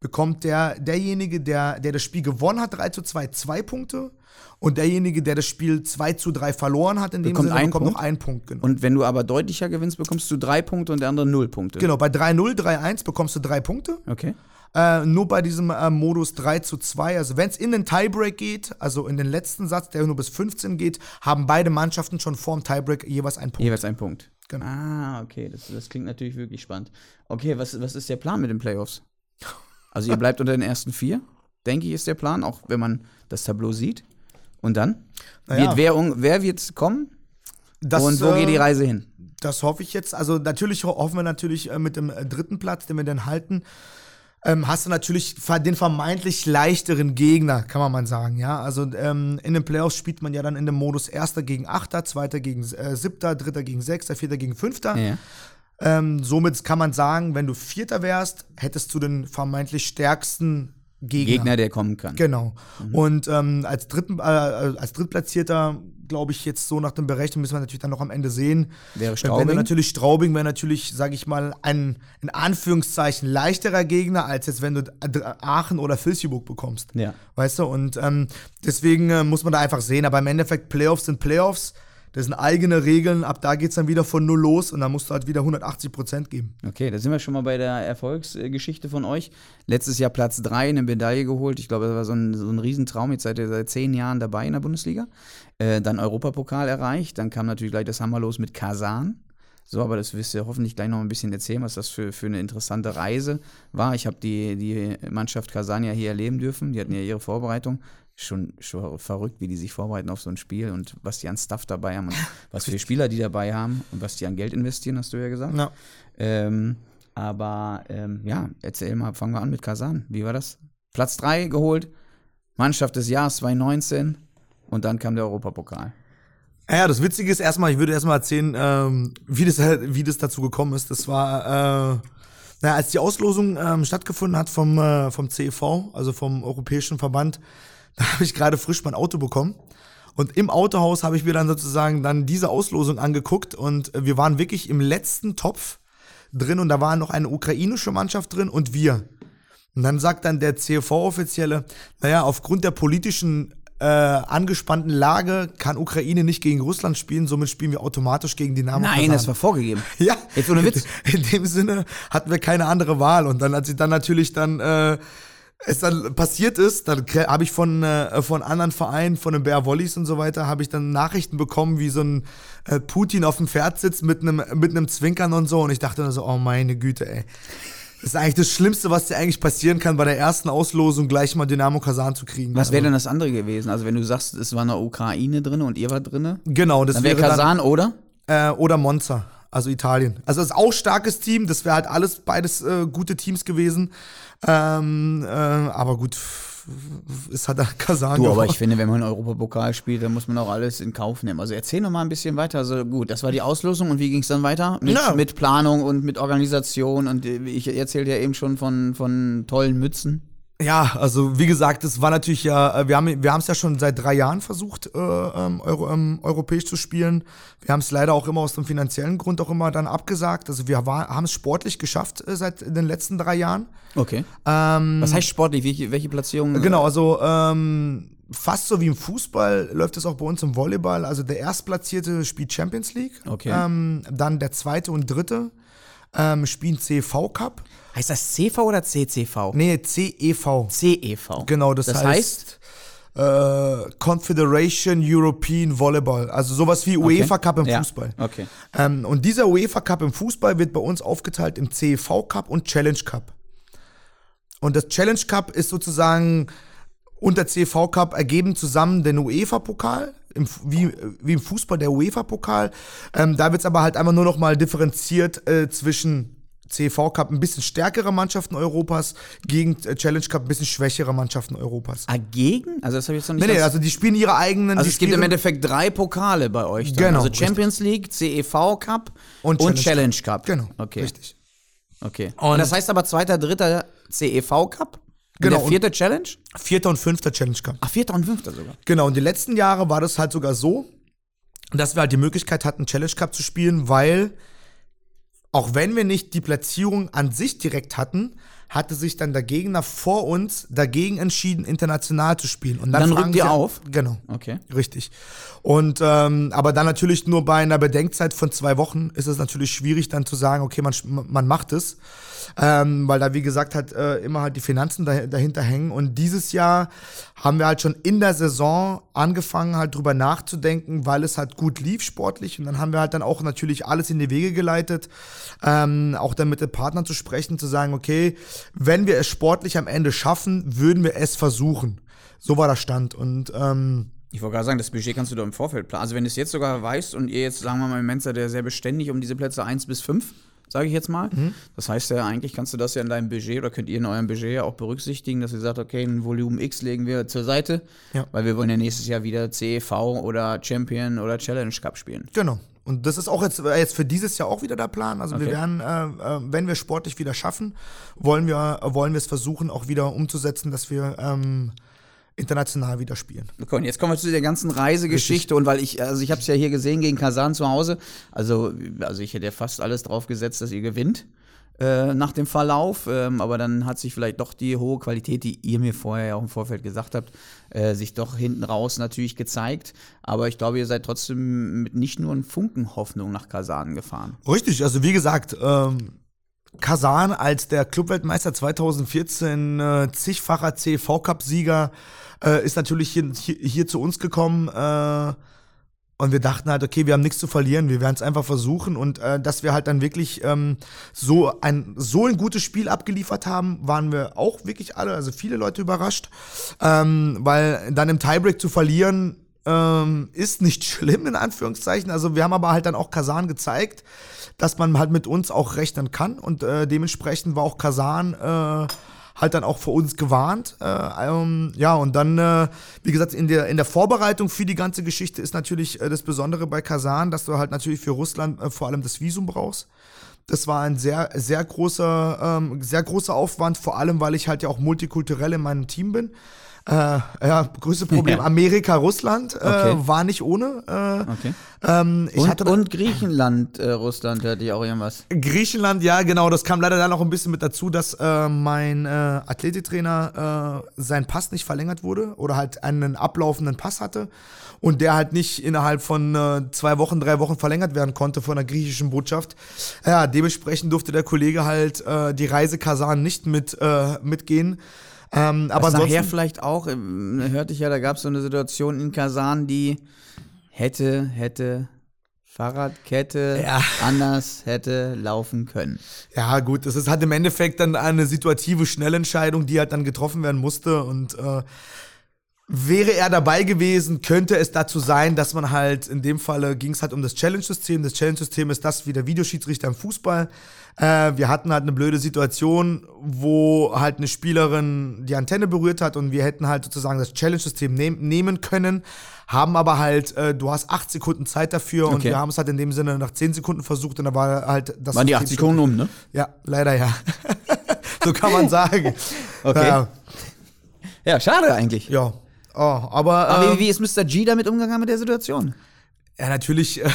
bekommt der, derjenige, der, der das Spiel gewonnen hat, 3 zu 2, zwei Punkte. Und derjenige, der das Spiel 2 zu 3 verloren hat, in dem Bekommt Sinne, einen bekommt Punkt? noch einen Punkt. Genau. Und wenn du aber deutlicher gewinnst, bekommst du drei Punkte und der andere null Punkte. genau, bei 3-0, 3-1 bekommst du drei Punkte. Okay. Äh, nur bei diesem äh, Modus 3 zu 2, also wenn es in den Tiebreak geht, also in den letzten Satz, der nur bis 15 geht, haben beide Mannschaften schon vorm Tiebreak jeweils einen Punkt. Jeweils ein Punkt. Genau. Ah, okay. Das, das klingt natürlich wirklich spannend. Okay, was, was ist der Plan mit den Playoffs? Also ihr bleibt unter den ersten vier, denke ich, ist der Plan, auch wenn man das Tableau sieht. Und dann? Naja. Wird wer, wer wird kommen? Das, und wo äh, geht die Reise hin? Das hoffe ich jetzt. Also natürlich ho- hoffen wir natürlich äh, mit dem äh, dritten Platz, den wir dann halten, ähm, hast du natürlich den vermeintlich leichteren Gegner, kann man mal sagen, ja. Also ähm, in den Playoffs spielt man ja dann in dem Modus Erster gegen Achter, Zweiter gegen äh, Siebter, Dritter gegen Sechster, Vierter gegen Fünfter. Ja. Ähm, somit kann man sagen, wenn du Vierter wärst, hättest du den vermeintlich stärksten Gegner. Gegner, der kommen kann. Genau. Mhm. Und ähm, als, Dritten, äh, als Drittplatzierter, glaube ich, jetzt so nach dem Berechnen müssen wir natürlich dann noch am Ende sehen. Wäre Wenn du Straubing? natürlich Straubing wäre natürlich, sage ich mal, ein in Anführungszeichen leichterer Gegner, als jetzt wenn du Aachen oder Vilsjeburg bekommst. Ja. Weißt du? Und ähm, deswegen äh, muss man da einfach sehen. Aber im Endeffekt, Playoffs sind Playoffs. Das sind eigene Regeln. Ab da geht es dann wieder von null los und dann musst du halt wieder 180 Prozent geben. Okay, da sind wir schon mal bei der Erfolgsgeschichte von euch. Letztes Jahr Platz 3, eine Medaille geholt. Ich glaube, das war so ein, so ein Riesentraum. Jetzt seid ihr seit zehn Jahren dabei in der Bundesliga. Äh, dann Europapokal erreicht. Dann kam natürlich gleich das Hammer los mit Kasan. So, aber das wirst du hoffentlich gleich noch ein bisschen erzählen, was das für, für eine interessante Reise war. Ich habe die, die Mannschaft Kasan ja hier erleben dürfen. Die hatten ja ihre Vorbereitung. Schon, schon verrückt, wie die sich vorbereiten auf so ein Spiel und was die an Stuff dabei haben und (laughs) was für Spieler die dabei haben und was die an Geld investieren, hast du ja gesagt. Ja. Ähm, aber ähm, ja, erzähl mal, fangen wir an mit Kasan. Wie war das? Platz 3 geholt, Mannschaft des Jahres 2019 und dann kam der Europapokal. Ja, das Witzige ist erstmal, ich würde erstmal erzählen, ähm, wie, das, wie das dazu gekommen ist. Das war, äh, naja, als die Auslosung ähm, stattgefunden hat vom, äh, vom CEV, also vom Europäischen Verband, da habe ich gerade frisch mein Auto bekommen. Und im Autohaus habe ich mir dann sozusagen dann diese Auslosung angeguckt und äh, wir waren wirklich im letzten Topf drin und da war noch eine ukrainische Mannschaft drin und wir. Und dann sagt dann der CEV-Offizielle, naja, aufgrund der politischen äh, angespannten Lage kann Ukraine nicht gegen Russland spielen, somit spielen wir automatisch gegen Dynamo Nein, Kasan. das war vorgegeben. (laughs) Ja, Jetzt ohne Witz. In dem Sinne hatten wir keine andere Wahl. Und dann, als ich dann natürlich dann äh, es dann passiert ist, dann habe ich von, äh, von anderen Vereinen, von den Bear Wollies und so weiter, habe ich dann Nachrichten bekommen, wie so ein äh, Putin auf dem Pferd sitzt mit einem mit einem Zwinkern und so. Und ich dachte dann so, oh meine Güte, ey. Das ist eigentlich das Schlimmste, was dir eigentlich passieren kann, bei der ersten Auslosung gleich mal Dynamo Kasan zu kriegen. Was wäre Also, denn das andere gewesen? Also wenn du sagst, es war eine Ukraine drin und ihr wart drin, Genau, das dann wäre dann, Kasan oder? äh, oder Monza, also Italien. Also das ist auch starkes Team, das wäre halt alles beides äh, gute Teams gewesen. Ähm, äh, aber gut, ist halt der Kasan. Du, aber ich finde, wenn man Europapokal spielt, dann muss man auch alles in Kauf nehmen. Also erzähl noch mal ein bisschen weiter. Also gut, das war die Auslosung und wie ging es dann weiter? Mit, Ja. mit Planung und mit Organisation und äh, ich erzählte ja eben schon von, von tollen Mützen. Ja, also wie gesagt, es war natürlich ja, äh, wir haben wir haben es ja schon seit drei Jahren versucht, äh, ähm, Euro, ähm, europäisch zu spielen. Wir haben es leider auch immer aus dem finanziellen Grund auch immer dann abgesagt. Also wir haben es sportlich geschafft äh, seit den letzten drei Jahren. Okay. Ähm, Was heißt sportlich? Welche, welche Platzierung? Genau, also ähm, fast so wie im Fußball läuft es auch bei uns im Volleyball. Also der Erstplatzierte spielt Champions League, Okay. ähm, dann der zweite und dritte ähm, spielen CV Cup. Heißt das CV oder CCV? Nee, CEV. CEV. Genau, das, das heißt, äh, Confederation European Volleyball. Also sowas wie UEFA Cup im Ja, Fußball. okay. Ähm, und dieser UEFA Cup im Fußball wird bei uns aufgeteilt im CEV Cup und Challenge Cup. Und das Challenge Cup ist sozusagen unter CEV Cup ergeben zusammen den UEFA-Pokal, wie, wie im Fußball der UEFA-Pokal. Ähm, da wird es aber halt einfach nur noch mal differenziert äh, zwischen CEV Cup ein bisschen stärkere Mannschaften Europas gegen äh, Challenge Cup ein bisschen schwächere Mannschaften Europas. Ah, gegen? Also das habe ich jetzt noch nicht Nee, nee, also die spielen ihre eigenen. Also es gibt im Endeffekt drei Pokale bei euch dann. Genau, Also Champions League, CEV Cup und, Und Challenge, Challenge Cup. Genau, Okay. richtig. Okay. Und, Und- das heißt aber zweiter, dritter CEV Cup? Und Genau, Der vierte Challenge? Vierter und fünfter Challenge Cup. Ach, vierter und fünfter sogar. Genau, und die letzten Jahre war das halt sogar so, dass wir halt die Möglichkeit hatten, Challenge Cup zu spielen, weil auch wenn wir nicht die Platzierung an sich direkt hatten, hatte sich dann der Gegner vor uns dagegen entschieden, international zu spielen. Und dann, Dann rückt ihr auf? Genau. Okay. Richtig. Und ähm, aber dann natürlich nur bei einer Bedenkzeit von zwei Wochen ist es natürlich schwierig, dann zu sagen, okay, man, man macht es. Ähm, weil da, wie gesagt, halt äh, immer halt die Finanzen dah dahinter hängen. Und dieses Jahr haben wir halt schon in der Saison angefangen, halt drüber nachzudenken, weil es halt gut lief sportlich. Und dann haben wir halt dann auch natürlich alles in die Wege geleitet, ähm, auch dann mit den Partnern zu sprechen, zu sagen, okay, wenn wir es sportlich am Ende schaffen, würden wir es versuchen. So war der Stand. Und ähm, Ich wollte gerade sagen, das Budget kannst du doch im Vorfeld planen. Also wenn du es jetzt sogar weißt und ihr jetzt, sagen wir mal, im Mensa, der sehr beständig um diese Plätze 1 bis 5, sage ich jetzt mal. Mhm. Das heißt ja, eigentlich kannst du das ja in deinem Budget oder könnt ihr in eurem Budget ja auch berücksichtigen, dass ihr sagt, okay, ein Volumen X legen wir zur Seite, Ja. weil wir wollen ja nächstes Jahr wieder CEV oder Champion oder Challenge Cup spielen. Genau. Und das ist auch jetzt, äh, jetzt für dieses Jahr auch wieder der Plan. Also wir Okay. werden, äh, äh, wenn wir sportlich wieder schaffen, wollen wir, wollen wir es versuchen, auch wieder umzusetzen, dass wir ähm, international wieder spielen. Okay, und jetzt kommen wir zu der ganzen Reisegeschichte und weil ich, also ich habe es ja hier gesehen gegen Kasan zu Hause, also, also ich hätte ja fast alles drauf gesetzt, dass ihr gewinnt äh, nach dem Verlauf, ähm, aber dann hat sich vielleicht doch die hohe Qualität, die ihr mir vorher ja auch im Vorfeld gesagt habt, äh, sich doch hinten raus natürlich gezeigt. Aber ich glaube, ihr seid trotzdem mit nicht nur einem Funken Hoffnung nach Kasan gefahren. Richtig, also wie gesagt, ähm, Kasan als der Clubweltmeister 2014, äh, zigfacher CV-Cup-Sieger, äh, ist natürlich hier, hier, hier zu uns gekommen. Äh, und wir dachten halt, okay, wir haben nichts zu verlieren, wir werden es einfach versuchen. Und äh, dass wir halt dann wirklich ähm, so, ein, so ein gutes Spiel abgeliefert haben, waren wir auch wirklich alle, also viele Leute überrascht. Ähm, weil dann im Tiebreak zu verlieren, ähm, ist nicht (laughs) schlimm, in Anführungszeichen. Also wir haben aber halt dann auch Kasan gezeigt, dass man halt mit uns auch rechnen kann. Und äh, dementsprechend war auch Kasan äh, halt dann auch für uns gewarnt. Äh, ähm, ja, und dann, äh, wie gesagt, in der, in der Vorbereitung für die ganze Geschichte ist natürlich äh, das Besondere bei Kasan, dass du halt natürlich für Russland äh, vor allem das Visum brauchst. Das war ein sehr, sehr großer, ähm, sehr großer Aufwand, vor allem, weil ich halt ja auch multikulturell in meinem Team bin. Äh, ja, größte Problem, Ja. Amerika, Russland, äh, Okay. war nicht ohne. Äh, Okay. ähm, ich Und, hatte und Griechenland, äh, Russland, hört ihr auch irgendwas? Griechenland, ja, genau. Das kam leider dann noch ein bisschen mit dazu, dass äh, mein äh, Athletiktrainer äh, sein Pass nicht verlängert wurde oder halt einen ablaufenden Pass hatte und der halt nicht innerhalb von äh, zwei Wochen, drei Wochen verlängert werden konnte von der griechischen Botschaft. Ja, dementsprechend durfte der Kollege halt äh, die Reise Kasan nicht mit äh, mitgehen. Ähm, aber Aber nachher vielleicht auch, ähm, hörte ich ja, da gab es so eine Situation in Kasan, die hätte, hätte, Fahrradkette Ja. anders hätte laufen können. Ja, gut, das ist halt im Endeffekt dann eine situative Schnellentscheidung, die halt dann getroffen werden musste. Und äh, wäre er dabei gewesen, könnte es dazu sein, dass man halt, in dem Falle ging es halt um das Challenge-System. Das Challenge-System ist das wie der Videoschiedsrichter im Fußball. Äh, wir hatten halt eine blöde Situation, wo halt eine Spielerin die Antenne berührt hat und wir hätten halt sozusagen das Challenge-System nehm, nehmen können, haben aber halt, äh, du hast acht Sekunden Zeit dafür und Okay. wir haben es halt in dem Sinne nach zehn Sekunden versucht und da war halt das Waren die 8 Sekunden um, ne? ja, leider ja. (laughs) so kann man sagen. Okay. Ja, Ja, schade eigentlich. ja. Oh, aber Aber äh, wie, wie ist Mr. G damit umgegangen mit der Situation? Ja, natürlich. Äh,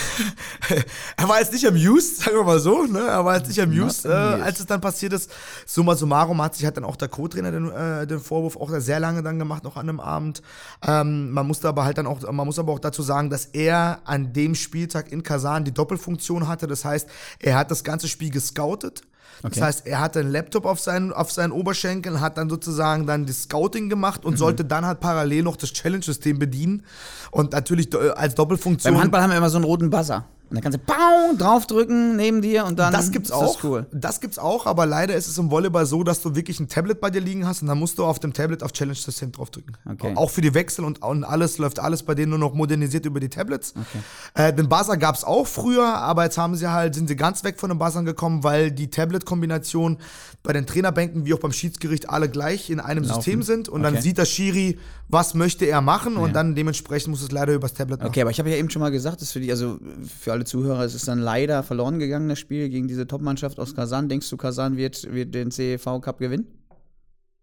(laughs) er war jetzt nicht amused, sagen wir mal so. Ne? Er war jetzt nicht amused, äh, als es dann passiert ist. Summa summarum hat sich halt dann auch der Co-Trainer den, äh, den Vorwurf auch sehr lange dann gemacht, noch an dem Abend. Ähm, man musste aber halt dann auch, man muss aber auch dazu sagen, dass er an dem Spieltag in Kasan die Doppelfunktion hatte. Das heißt, er hat das ganze Spiel gescoutet. Okay. Das heißt, er hatte einen Laptop auf seinen, auf seinen Oberschenkeln, hat dann sozusagen dann das Scouting gemacht und mhm. sollte dann halt parallel noch das Challenge-System bedienen. Und natürlich äh, als Doppelfunktion. Beim Handball haben wir immer so einen roten Buzzer. Und dann kannst du Bau draufdrücken neben dir und dann das gibt's auch. Das, cool. das gibt's auch, aber leider ist es im Volleyball so, dass du wirklich ein Tablet bei dir liegen hast und dann musst du auf dem Tablet auf Challenge System draufdrücken. Okay. Auch für die Wechsel und, und alles läuft alles bei denen nur noch modernisiert über die Tablets. Okay. Äh, den Buzzer gab's auch früher, aber jetzt haben sie halt sind sie ganz weg von den Buzzern gekommen, weil die Tablet-Kombination bei den Trainerbänken wie auch beim Schiedsgericht alle gleich in einem Laufen. System sind und okay. dann sieht der Schiri, was möchte er machen ja. und dann dementsprechend muss es leider übers Tablet machen. Okay, aber ich habe ja eben schon mal gesagt, das für die, also für alle Zuhörer, es ist dann leider verloren gegangen, das Spiel gegen diese Top-Mannschaft aus Kasan. Denkst du, Kasan wird, wird den CEV Cup gewinnen?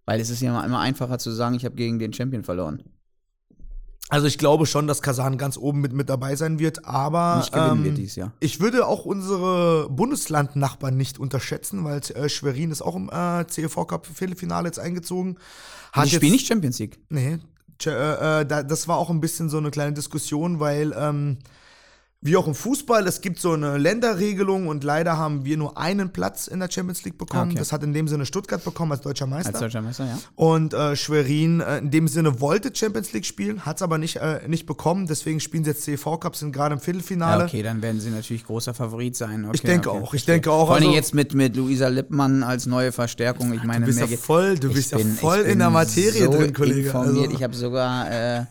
Weil es ist ja immer einfacher zu sagen, ich habe gegen den Champion verloren. Also ich glaube schon, dass Kasan ganz oben mit, mit dabei sein wird, aber nicht gewinnen ähm, wir dies Jahr. ich würde auch unsere Bundeslandnachbarn nicht unterschätzen, weil äh, Schwerin ist auch im äh, CEV Cup Viertelfinale jetzt eingezogen. Hat die spielen nicht Champions League. Nee, das war auch ein bisschen so eine kleine Diskussion, weil ähm, wie auch im Fußball, es gibt so eine Länderregelung und leider haben wir nur einen Platz in der Champions League bekommen. Okay. Das hat in dem Sinne Stuttgart bekommen als deutscher Meister. Als deutscher Meister, ja. Und äh, Schwerin äh, in dem Sinne wollte Champions League spielen, hat es aber nicht, äh, nicht bekommen. Deswegen spielen sie jetzt CV Cup, sind gerade im Viertelfinale. Ja, okay, dann werden sie natürlich großer Favorit sein. Okay, ich denke okay, auch, ich denke auch. Vor allem also, jetzt mit, mit Luisa Lippmann als neue Verstärkung. Ich meine, du bist ja voll, du bist bin, ja voll in der Materie so drin, Kollege. Informiert. Also. Ich habe sogar, äh,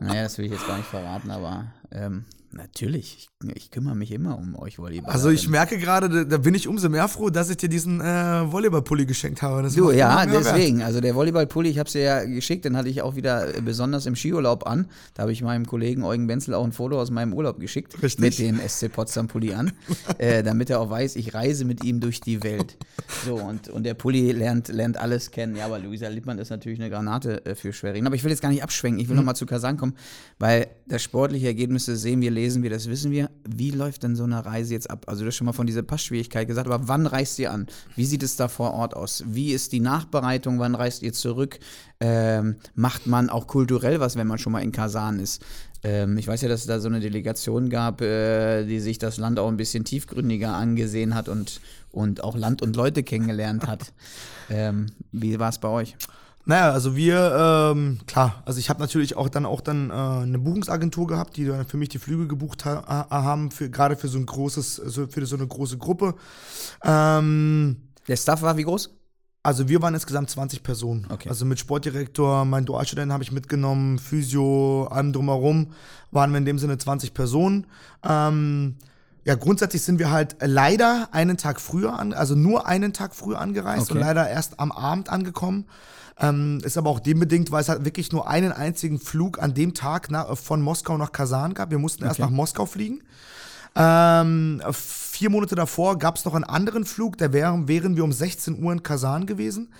naja, das will ich jetzt gar nicht verraten, aber ähm, Natürlich, ich, ich, kümmere mich immer um euch Volleyball. Also ich merke gerade, da, da, bin ich umso mehr froh, dass ich dir diesen äh, Volleyballpulli geschenkt habe. Das du, ja, deswegen. Wert. Also der Volleyballpulli, ich habe es dir ja geschickt, den hatte ich auch wieder äh, besonders im Skiurlaub an. Da habe ich meinem Kollegen Eugen Wenzel auch ein Foto aus meinem Urlaub geschickt. Richtig. Mit dem SC Potsdam Pulli an. (laughs) äh, damit er auch weiß, ich reise mit ihm durch die Welt. So, und, und der Pulli lernt, lernt alles kennen. Ja, aber Luisa Lippmann ist natürlich eine Granate äh, für Schwerin. Aber ich will jetzt gar nicht abschwenken. Ich will mhm. nochmal zu Kasan kommen, weil das sportliche Ergebnisse sehen wir, lesen wir, das wissen wir. Wie läuft denn so eine Reise jetzt ab? Also du hast schon mal von dieser Passschwierigkeit gesagt, aber wann reist ihr an? Wie sieht es da vor Ort aus? Wie ist die Nachbereitung? Wann reist ihr zurück? Ähm, macht man auch kulturell was, wenn man schon mal in Kasan ist? Ähm, ich weiß ja, dass es da so eine Delegation gab, äh, die sich das Land auch ein bisschen tiefgründiger angesehen hat und, und auch Land und Leute kennengelernt hat. (laughs) Ähm, wie war es bei euch? Naja, also wir, ähm, klar, also ich habe natürlich auch dann auch dann äh, eine Buchungsagentur gehabt, die dann für mich die Flüge gebucht ha haben, für, gerade für so ein großes, so, für so eine große Gruppe. Ähm, Der Staff war wie groß? Also wir waren insgesamt 20 Personen. Okay. Also mit Sportdirektor, mein Dualstudent habe ich mitgenommen, Physio, allem drumherum, waren wir in dem Sinne 20 Personen. Ähm, ja, grundsätzlich sind wir halt leider einen Tag früher an, also nur einen Tag früher angereist okay. und leider erst am Abend angekommen. Ähm, ist aber auch dem bedingt, weil es halt wirklich nur einen einzigen Flug an dem Tag nach, von Moskau nach Kasan gab. Wir mussten okay. erst nach Moskau fliegen. Ähm, vier Monate davor gab es noch einen anderen Flug, da wären, wären wir um 16 Uhr in Kasan gewesen.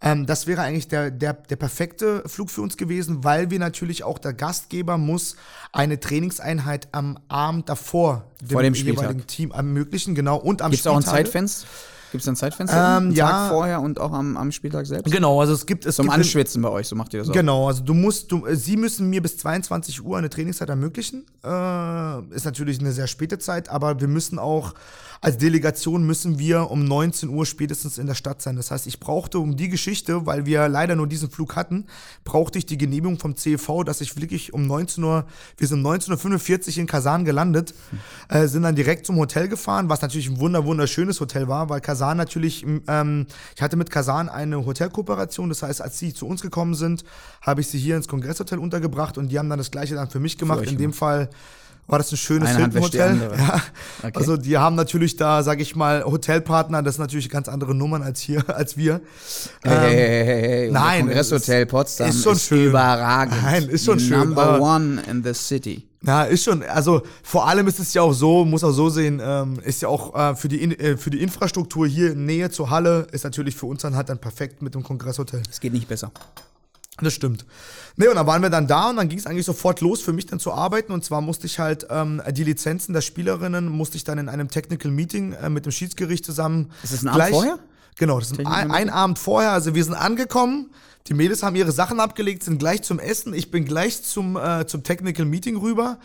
Ähm, das wäre eigentlich der, der, der perfekte Flug für uns gewesen, weil wir natürlich auch der Gastgeber muss eine Trainingseinheit am Abend davor dem, dem jeweiligen Team ermöglichen, genau. Und am Gibt's Spieltag. auch ein Zeitfenster? Gibt es ein Zeitfenster? Ähm, ja. Tag vorher und auch am, am Spieltag selbst? Genau, also es gibt es. Zum gibt Anschwitzen bei euch, so macht ihr das auch. Genau, also du musst, du, sie müssen mir bis 22 Uhr eine Trainingszeit ermöglichen. Äh, ist natürlich eine sehr späte Zeit, aber wir müssen auch als Delegation müssen wir um 19 Uhr spätestens in der Stadt sein. Das heißt, ich brauchte um die Geschichte, weil wir leider nur diesen Flug hatten, brauchte ich die Genehmigung vom CEV, dass ich wirklich um 19 Uhr, wir sind um 19.45 Uhr in Kasan gelandet, äh, sind dann direkt zum Hotel gefahren, was natürlich ein wunder wunderschönes Hotel war, weil Kasan natürlich, ähm, ich hatte mit Kasan eine Hotelkooperation, das heißt, als sie zu uns gekommen sind, habe ich sie hier ins Kongresshotel untergebracht und die haben dann das gleiche dann für mich gemacht. Für in dem Fall war das ein schönes Hilton-Hotel. (laughs) Ja. Okay. Also die haben natürlich da, sag ich mal, Hotelpartner, das sind natürlich ganz andere Nummern als hier, (laughs) als wir. Hey, ähm, hey, hey, hey, Nein. Kongresshotel Potsdam ist, schon ist schön. überragend. Nein, ist schon schön. Number one in the city. Ja, ist schon, also vor allem ist es ja auch so, muss auch so sehen, ähm, ist ja auch äh, für, die äh, für die Infrastruktur hier in Nähe zur Halle, ist natürlich für uns dann halt dann perfekt mit dem Kongresshotel. Es geht nicht besser. Das stimmt. Nee, und dann waren wir dann da und dann ging es eigentlich sofort los für mich dann zu arbeiten. Und zwar musste ich halt ähm, die Lizenzen der Spielerinnen, musste ich dann in einem Technical Meeting äh, mit dem Schiedsgericht zusammen. Ist das ein Abend vorher? Genau, das ist ein, ein Abend vorher. Also wir sind angekommen, die Mädels haben ihre Sachen abgelegt, sind gleich zum Essen. Ich bin gleich zum, äh, zum Technical Meeting rüber.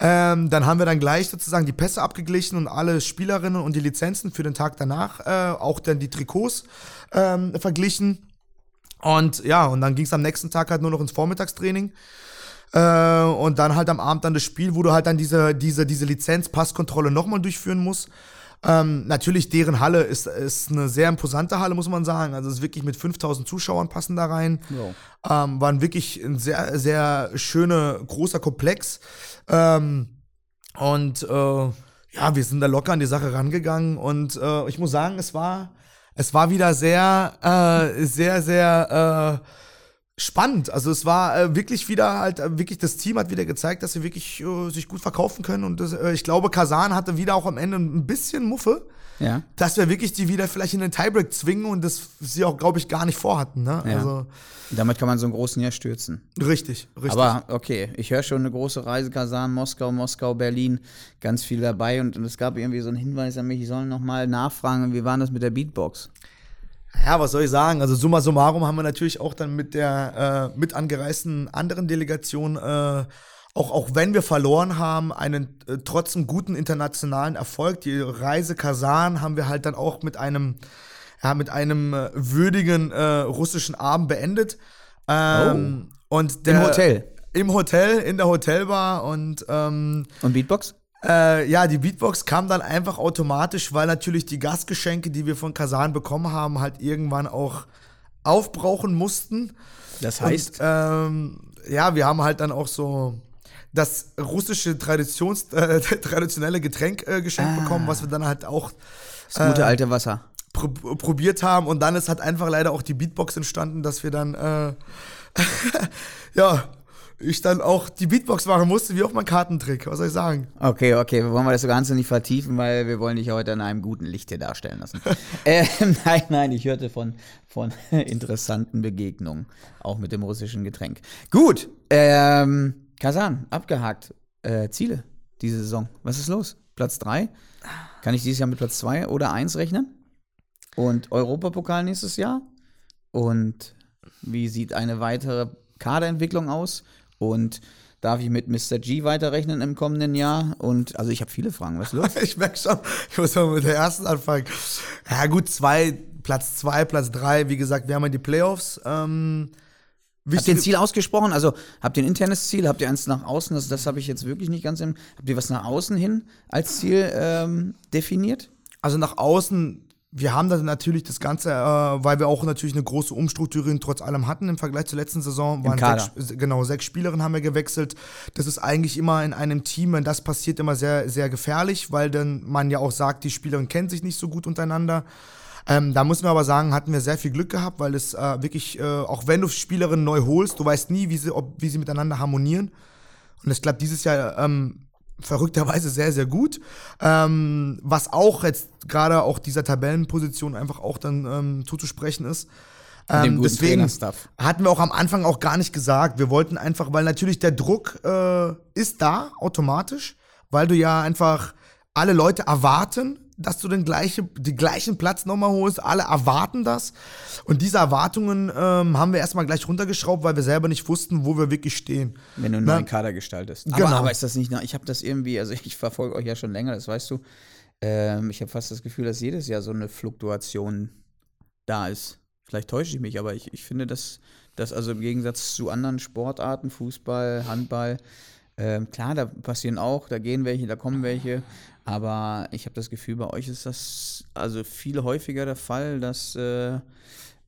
Ähm, dann haben wir dann gleich sozusagen die Pässe abgeglichen und alle Spielerinnen und die Lizenzen für den Tag danach, äh, auch dann die Trikots ähm, verglichen. Und ja, und dann ging es am nächsten Tag halt nur noch ins Vormittagstraining. Äh, und dann halt am Abend dann das Spiel, wo du halt dann diese, diese, diese Lizenz-Passkontrolle nochmal durchführen musst. Ähm, natürlich, deren Halle ist, ist eine sehr imposante Halle, muss man sagen. Also es ist wirklich mit 5000 Zuschauern passen da rein. Ähm, waren wirklich ein sehr, sehr schöner, großer Komplex. Ähm, und äh, ja, wir sind da locker an die Sache rangegangen. Und äh, ich muss sagen, es war, es war wieder sehr, äh, sehr, sehr äh, spannend. Also es war äh, wirklich wieder halt, äh, wirklich das Team hat wieder gezeigt, dass sie wirklich äh, sich gut verkaufen können. Und das, äh, ich glaube, Kasan hatte wieder auch am Ende ein bisschen Muffe, Ja. dass wir wirklich die wieder vielleicht in den Tiebreak zwingen und das sie auch, glaube ich, gar nicht vorhatten. Ne? Ja. Also Damit kann man so einen großen ja stürzen. richtig, richtig. Aber okay, ich höre schon eine große Reise, Kasan, Moskau, Moskau, Berlin, ganz viel dabei. Und, und es gab irgendwie so einen Hinweis an mich, ich soll nochmal nachfragen, wie war das mit der Beatbox? Ja, was soll ich sagen? Also summa summarum haben wir natürlich auch dann mit der äh, mit angereisten anderen Delegation, äh, auch, auch wenn wir verloren haben, einen äh, trotzdem guten internationalen Erfolg. Die Reise Kasan haben wir halt dann auch mit einem, ja, mit einem äh, würdigen äh, russischen Abend beendet. Ähm, und der, Im Hotel? Im Hotel, in der Hotelbar und ähm, Und Beatbox? äh, ja, die Beatbox kam dann einfach automatisch, weil natürlich die Gastgeschenke, die wir von Kasan bekommen haben, halt irgendwann auch aufbrauchen mussten. Das heißt, Und, ähm, ja, wir haben halt dann auch so das russische Traditions, äh, (laughs) traditionelle Getränk äh, geschenkt Ah. bekommen, was wir dann halt auch das gute alte Wasser. pro probiert haben. Und dann ist halt einfach leider auch die Beatbox entstanden, dass wir dann, äh, (laughs) ja, ich dann auch die Beatbox machen musste, wie auch mein Kartentrick. Was soll ich sagen? Okay, okay, wir wollen das Ganze nicht vertiefen, weil wir wollen dich heute in einem guten Licht hier darstellen lassen. (laughs) ähm, nein, nein, ich hörte von, von interessanten Begegnungen, auch mit dem russischen Getränk. Gut, ähm, Kasan, abgehakt. Äh, Ziele diese Saison. Was ist los? Platz 3? Kann ich dieses Jahr mit Platz 2 oder 1 rechnen? Und Europapokal nächstes Jahr? Und wie sieht eine weitere Kaderentwicklung aus? Und darf ich mit Mr. G weiterrechnen im kommenden Jahr? Und also ich habe viele Fragen. Was ist los? (laughs) Ich merke schon, ich muss mal mit der ersten anfangen. Ja, gut, zwei, Platz zwei, Platz drei, wie gesagt, wir haben ja die Playoffs. Ähm, Habt ihr ein Ziel ausgesprochen? Also habt ihr ein internes Ziel? Habt ihr eins nach außen? Das, das habe ich jetzt wirklich nicht ganz im. Habt ihr was nach außen hin als Ziel ähm, definiert? Also nach außen, wir haben dann natürlich das Ganze, äh, weil wir auch natürlich eine große Umstrukturierung trotz allem hatten im Vergleich zur letzten Saison. Waren Kader. Sechs, genau, sechs Spielerinnen haben wir gewechselt. Das ist eigentlich immer in einem Team, wenn das passiert, immer sehr, sehr gefährlich, weil dann man ja auch sagt, die Spielerinnen kennen sich nicht so gut untereinander. Ähm, da müssen wir aber sagen, hatten wir sehr viel Glück gehabt, weil es äh, wirklich, äh, auch wenn du Spielerinnen neu holst, du weißt nie, wie sie, ob, wie sie miteinander harmonieren. Und das klappt dieses Jahr ähm, verrückterweise sehr, sehr gut. Ähm, was auch jetzt gerade auch dieser Tabellenposition einfach auch dann ähm, zuzusprechen ist. Ähm, deswegen hatten wir auch am Anfang auch gar nicht gesagt. Wir wollten einfach, weil natürlich der Druck äh, ist da automatisch, weil du ja einfach alle Leute erwarten, dass du den, gleiche, den gleichen Platz nochmal holst. Alle erwarten das. Und diese Erwartungen ähm, haben wir erstmal gleich runtergeschraubt, weil wir selber nicht wussten, wo wir wirklich stehen. Wenn du einen Na, neuen Kader gestaltest. Genau. Aber, aber ist das nicht, ich habe das irgendwie, also ich verfolge euch ja schon länger, das weißt du. Ähm, ich habe fast das Gefühl, dass jedes Jahr so eine Fluktuation da ist. Vielleicht täusche ich mich, aber ich, ich finde, dass, dass also im Gegensatz zu anderen Sportarten, Fußball, Handball, ähm, klar, da passieren auch, da gehen welche, da kommen welche, aber ich habe das Gefühl, bei euch ist das also viel häufiger der Fall, dass äh,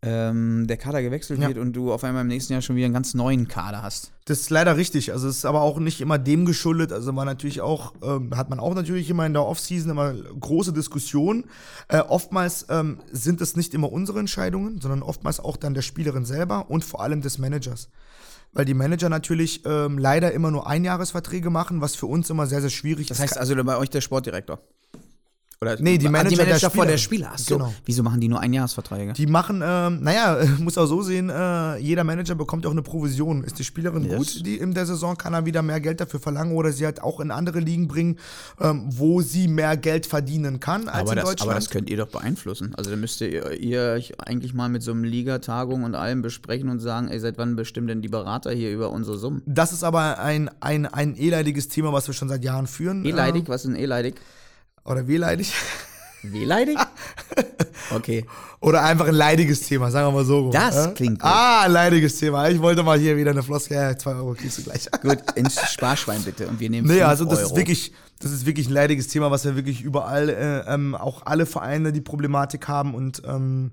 ähm, der Kader gewechselt Ja. wird und du auf einmal im nächsten Jahr schon wieder einen ganz neuen Kader hast. Das ist leider richtig. Also es ist aber auch nicht immer dem geschuldet. Also man natürlich auch, ähm, hat man auch natürlich immer in der Offseason immer große Diskussionen. Äh, oftmals ähm, sind es nicht immer unsere Entscheidungen, sondern oftmals auch dann der Spielerin selber und vor allem des Managers. Weil die Manager natürlich ähm, leider immer nur Einjahresverträge machen, was für uns immer sehr, sehr schwierig Das ist. heißt also bei euch der Sportdirektor. Oder Nee, die Ah, Manager die der Manager vor der Spieler. Spieler. Ach so. Genau. Wieso machen die nur Einjahresverträge? Die machen, ähm, naja, (laughs) muss auch so sehen, äh, jeder Manager bekommt auch eine Provision. Ist die Spielerin Yes. gut die in der Saison, kann er wieder mehr Geld dafür verlangen oder sie halt auch in andere Ligen bringen, ähm, wo sie mehr Geld verdienen kann als aber in das, Deutschland. aber das könnt ihr doch beeinflussen. Also dann müsst ihr, ihr euch eigentlich mal mit so einem Ligatagung und allem besprechen und sagen, ey, seit wann bestimmen denn die Berater hier über unsere Summen? das ist aber ein, ein, ein eleidiges Thema, was wir schon seit Jahren führen. E-leidig? Was ist ein E-leidig? Oder wehleidig. W-leidig? (laughs) Okay. Oder einfach ein leidiges Thema, sagen wir mal so. Das äh? klingt gut. Ah, ein leidiges Thema. Ich wollte mal hier wieder eine Floskel. Ja, zwei Euro kriegst du gleich. Gut, (laughs) ins Sparschwein bitte. Und wir nehmen Nee, also das Euro. ist wirklich, das ist wirklich ein leidiges Thema, was wir wirklich überall, äh, ähm, auch alle Vereine die Problematik haben und ähm,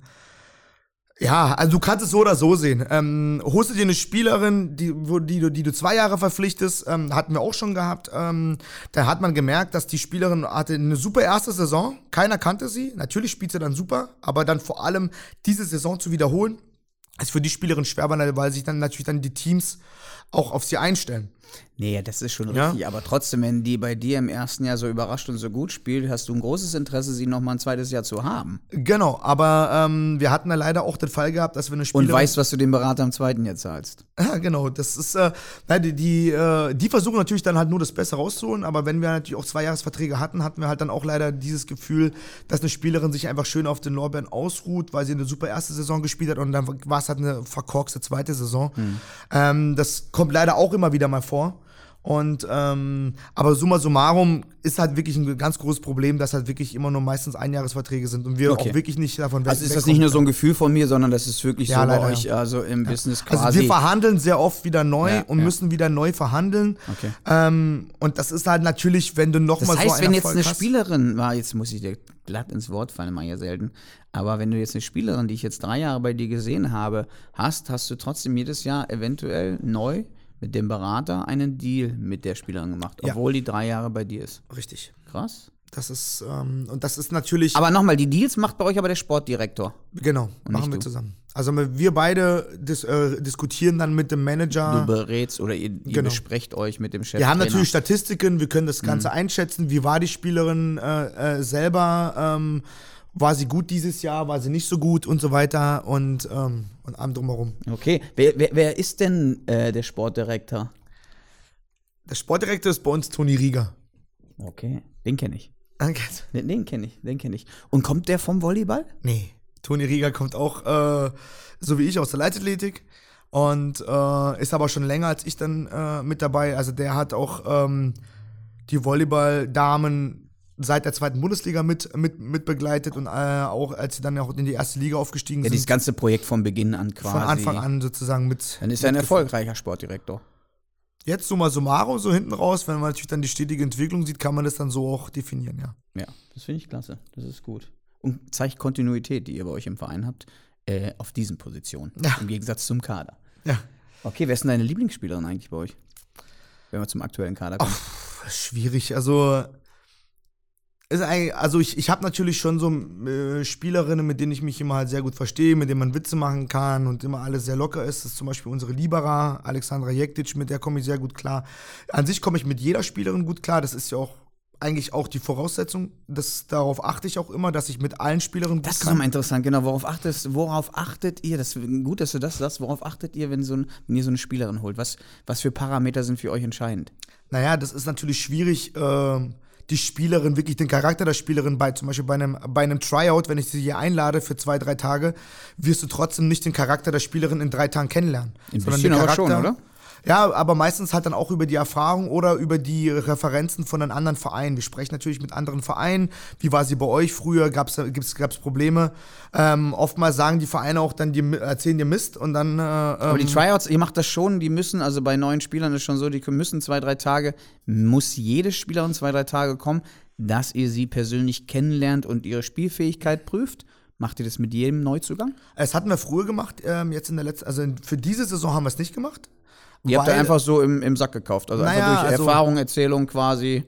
ja, also du kannst es so oder so sehen. Ähm, holst du dir eine Spielerin, die, wo, die, du, die du zwei Jahre verpflichtest, ähm, hatten wir auch schon gehabt, ähm, da hat man gemerkt, dass die Spielerin hatte eine super erste Saison, keiner kannte sie, natürlich spielt sie dann super, aber dann vor allem diese Saison zu wiederholen, ist für die Spielerin schwer, weil sich dann natürlich dann die Teams auch auf sie einstellen. Nee, das ist schon Ja. richtig. Aber trotzdem, wenn die bei dir im ersten Jahr so überrascht und so gut spielt, hast du ein großes Interesse, sie noch mal ein zweites Jahr zu haben. Genau, aber ähm, wir hatten ja leider auch den Fall gehabt, dass wir eine Und Spielerin... weißt, was du dem Berater im zweiten Jahr zahlst. (laughs) Ja, genau, das ist, äh, die, die, äh, die versuchen natürlich dann halt nur das Beste rauszuholen, aber wenn wir natürlich auch zwei Jahresverträge hatten, hatten wir halt dann auch leider dieses Gefühl, dass eine Spielerin sich einfach schön auf den Lorbeeren ausruht, weil sie eine super erste Saison gespielt hat und dann war es halt eine verkorkste zweite Saison. Ähm, das kommt leider auch immer wieder mal vor. Und ähm, aber summa summarum ist halt wirklich ein ganz großes Problem, dass halt wirklich immer nur meistens Einjahresverträge sind und wir Okay. auch wirklich nicht davon Also ist das nicht nur so ein Gefühl von mir, sondern das ist wirklich Ja, so bei leider, euch, also im Business Also quasi. wir verhandeln sehr oft wieder neu Ja, und ja. müssen wieder neu verhandeln. Okay. Ähm, und das ist halt natürlich, wenn du noch das mal heißt, so wenn jetzt Erfolg eine hast, Spielerin war, jetzt muss ich dir glatt ins Wort fallen, mal ja selten, aber wenn du jetzt eine Spielerin, die ich jetzt drei Jahre bei dir gesehen habe, hast, hast du trotzdem jedes Jahr eventuell neu mit dem Berater einen Deal mit der Spielerin gemacht, Ja. obwohl die drei Jahre bei dir ist. Richtig. Krass. Das ist, ähm, und das ist natürlich, Aber nochmal, die Deals macht bei euch aber der Sportdirektor. genau, machen wir du. zusammen. Also wir beide dis, äh, diskutieren dann mit dem Manager. Du berätst oder ihr, ihr Genau. besprecht euch mit dem Chef. Wir haben natürlich Statistiken, wir können das Ganze Mhm. einschätzen. Wie war die Spielerin äh, äh, selber? Ähm, war sie gut dieses Jahr? War sie nicht so gut und so weiter und, ähm, und allem drumherum. Okay, wer, wer, wer ist denn äh, der Sportdirektor? Der Sportdirektor ist bei uns Toni Rieger. Okay, den kenne ich. Danke. Den, den kenne ich, den kenne ich. Und kommt der vom Volleyball? Nee. Toni Rieger kommt auch, äh, so wie ich, aus der Leichtathletik. Und äh, ist aber schon länger als ich dann äh, mit dabei. Also der hat auch ähm, die Volleyball-Damen seit der zweiten Bundesliga mit, mit, mit begleitet und äh, auch als sie dann auch in die erste Liga aufgestiegen Ja, dieses sind, ganze Projekt von Beginn an quasi. von Anfang an sozusagen mit. Dann ist er ein erfolgreicher Sportdirektor. Jetzt summa summarum, so hinten raus, wenn man natürlich dann die stetige Entwicklung sieht, kann man das dann so auch definieren, ja. Ja, das finde ich klasse. Das ist gut. Und zeigt Kontinuität, die ihr bei euch im Verein habt, äh, auf diesen Positionen. Ja. Im Gegensatz zum Kader. Ja. Okay, wer ist denn deine Lieblingsspielerin eigentlich bei euch? Wenn wir zum aktuellen Kader kommen. Schwierig, also ist eigentlich, also ich, ich habe natürlich schon so äh, Spielerinnen, mit denen ich mich immer halt sehr gut verstehe, mit denen man Witze machen kann und immer alles sehr locker ist. Das ist zum Beispiel unsere Libera, Alexandra Jektic, mit der komme ich sehr gut klar. An sich komme ich mit jeder Spielerin gut klar. Das ist ja auch eigentlich auch die Voraussetzung. Das, darauf achte ich auch immer, dass ich mit allen Spielerinnen Das gut ist kann. nochmal interessant, genau. Worauf achtest, worauf achtet ihr? Das gut, dass du das sagst. Worauf achtet ihr, wenn, so ein, wenn ihr so eine Spielerin holt? Was, was für Parameter sind für euch entscheidend? Naja, das ist natürlich schwierig, ähm, die Spielerin, wirklich den Charakter der Spielerin bei, zum Beispiel bei einem, bei einem Tryout, wenn ich sie hier einlade für zwei, drei Tage, wirst du trotzdem nicht den Charakter der Spielerin in drei Tagen kennenlernen. Ein sondern den aber schon, oder? Ja, aber meistens halt dann auch über die Erfahrung oder über die Referenzen von einem anderen Verein. Wir sprechen natürlich mit anderen Vereinen. Wie war sie bei euch früher? Gab es gab's Probleme? Ähm, oftmals sagen die Vereine auch dann, die erzählen dir Mist und dann. Äh, Aber die ähm, Tryouts, ihr macht das schon, die müssen, also bei neuen Spielern ist schon so, die müssen zwei, drei Tage, muss jede Spielerin zwei, drei Tage kommen, dass ihr sie persönlich kennenlernt und ihre Spielfähigkeit prüft. Macht ihr das mit jedem Neuzugang? Es hatten wir früher gemacht, ähm, jetzt in der letzten, also für diese Saison haben wir es nicht gemacht. Ihr habt da einfach so im, im Sack gekauft. Also Naja, einfach durch also- Erfahrung, Erzählung quasi.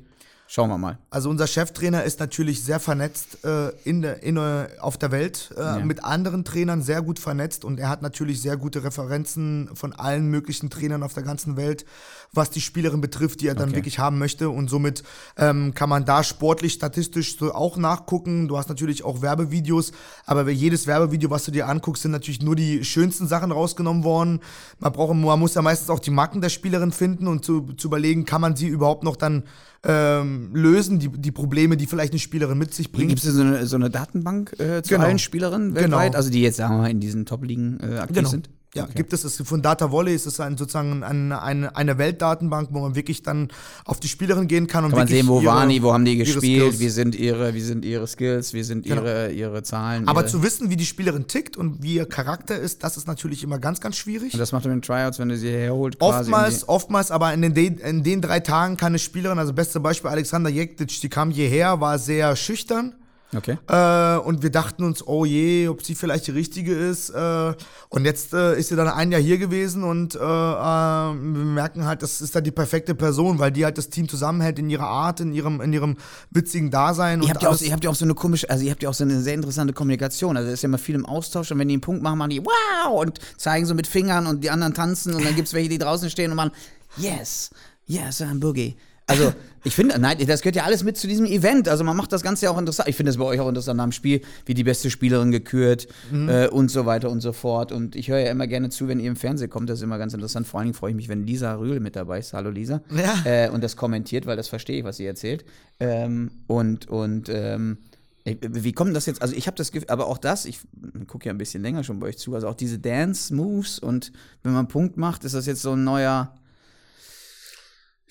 Schauen wir mal. Also unser Cheftrainer ist natürlich sehr vernetzt äh, in der, in, äh, auf der Welt, äh, Ja. mit anderen Trainern sehr gut vernetzt und er hat natürlich sehr gute Referenzen von allen möglichen Trainern auf der ganzen Welt, was die Spielerin betrifft, die er dann Okay. wirklich haben möchte und somit ähm, kann man da sportlich, statistisch so auch nachgucken. Du hast natürlich auch Werbevideos, aber bei jedes Werbevideo, was du dir anguckst, sind natürlich nur die schönsten Sachen rausgenommen worden. Man braucht, man muss ja meistens auch die Macken der Spielerin finden und zu, zu überlegen, kann man sie überhaupt noch dann ähm, lösen, die, die Probleme, die vielleicht eine Spielerin mit sich bringt. Gibt es so eine, so eine Datenbank äh, zu Genau. allen Spielerinnen Genau. weltweit? Also die jetzt, sagen wir mal, in diesen Top-Ligen äh, aktiv Genau. sind? Ja, Okay. gibt es, es von Data Volley ist es ein, sozusagen eine, eine, eine Weltdatenbank, wo man wirklich dann auf die Spielerin gehen kann und Kann man sehen, wo ihre- waren die, wo haben die gespielt, wie sind ihre, wie sind ihre Skills, wie sind Genau. ihre, ihre Zahlen. Aber ihre, zu wissen, wie die Spielerin tickt und wie ihr Charakter ist, das ist natürlich immer ganz, ganz schwierig. und das macht man in Tryouts, wenn du sie herholt. Oftmals, oftmals, aber in den, in den drei Tagen kann eine Spielerin, also beste Beispiel Alexander Jektic, die kam hierher, war sehr schüchtern. Okay. Äh, und wir dachten uns, oh je, ob sie vielleicht die richtige ist. Äh, und jetzt äh, ist sie dann ein Jahr hier gewesen und äh, äh, wir merken halt, das ist dann die perfekte Person, weil die halt das Team zusammenhält in ihrer Art, in ihrem, in ihrem witzigen Dasein. Ihr habt, ja auch, ihr habt ja auch so eine komische, also ihr habt ja auch so eine sehr interessante Kommunikation. Also es ist ja immer viel im Austausch und wenn die einen Punkt machen, machen die wow und zeigen so mit Fingern und die anderen tanzen und dann gibt es welche, die draußen stehen und machen yes, yes, I'm Boogie. Also ich finde, nein, das gehört ja alles mit zu diesem Event. Also man macht das Ganze ja auch interessant. Ich finde es bei euch auch interessant am Spiel, wie die beste Spielerin gekürt Mhm. äh, und so weiter und so fort. Und ich höre ja immer gerne zu, wenn ihr im Fernsehen kommt. Das ist immer ganz interessant. Vor allen Dingen freue ich mich, wenn Lisa Rühl mit dabei ist. Hallo Lisa. Ja. Äh, und das kommentiert, weil das verstehe ich, was sie erzählt. Ähm, und und ähm, ich- wie kommt das jetzt? Also ich habe das Gefühl, aber auch das, ich gucke ja ein bisschen länger schon bei euch zu, also auch diese Dance-Moves und wenn man einen Punkt macht, ist das jetzt so ein neuer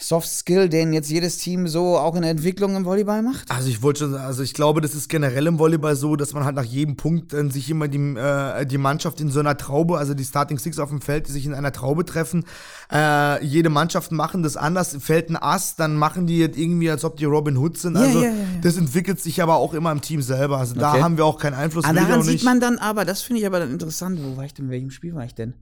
Soft Skill, den jetzt jedes Team so auch in der Entwicklung im Volleyball macht? Also ich wollte schon, also ich glaube, das ist generell im Volleyball so, dass man halt nach jedem Punkt dann sich immer die, äh, die Mannschaft in so einer Traube, also die Starting Six auf dem Feld, die sich in einer Traube treffen. Äh, jede Mannschaft machen das anders. Fällt ein Ass, dann machen die jetzt irgendwie, als ob die Robin Hood sind. Also ja, ja, ja. das entwickelt sich aber auch immer im Team selber. Also da Okay. haben wir auch keinen Einfluss. Ah, will ich daran sieht man dann aber, das finde ich aber dann interessant. Wo war ich denn? In welchem Spiel war ich denn?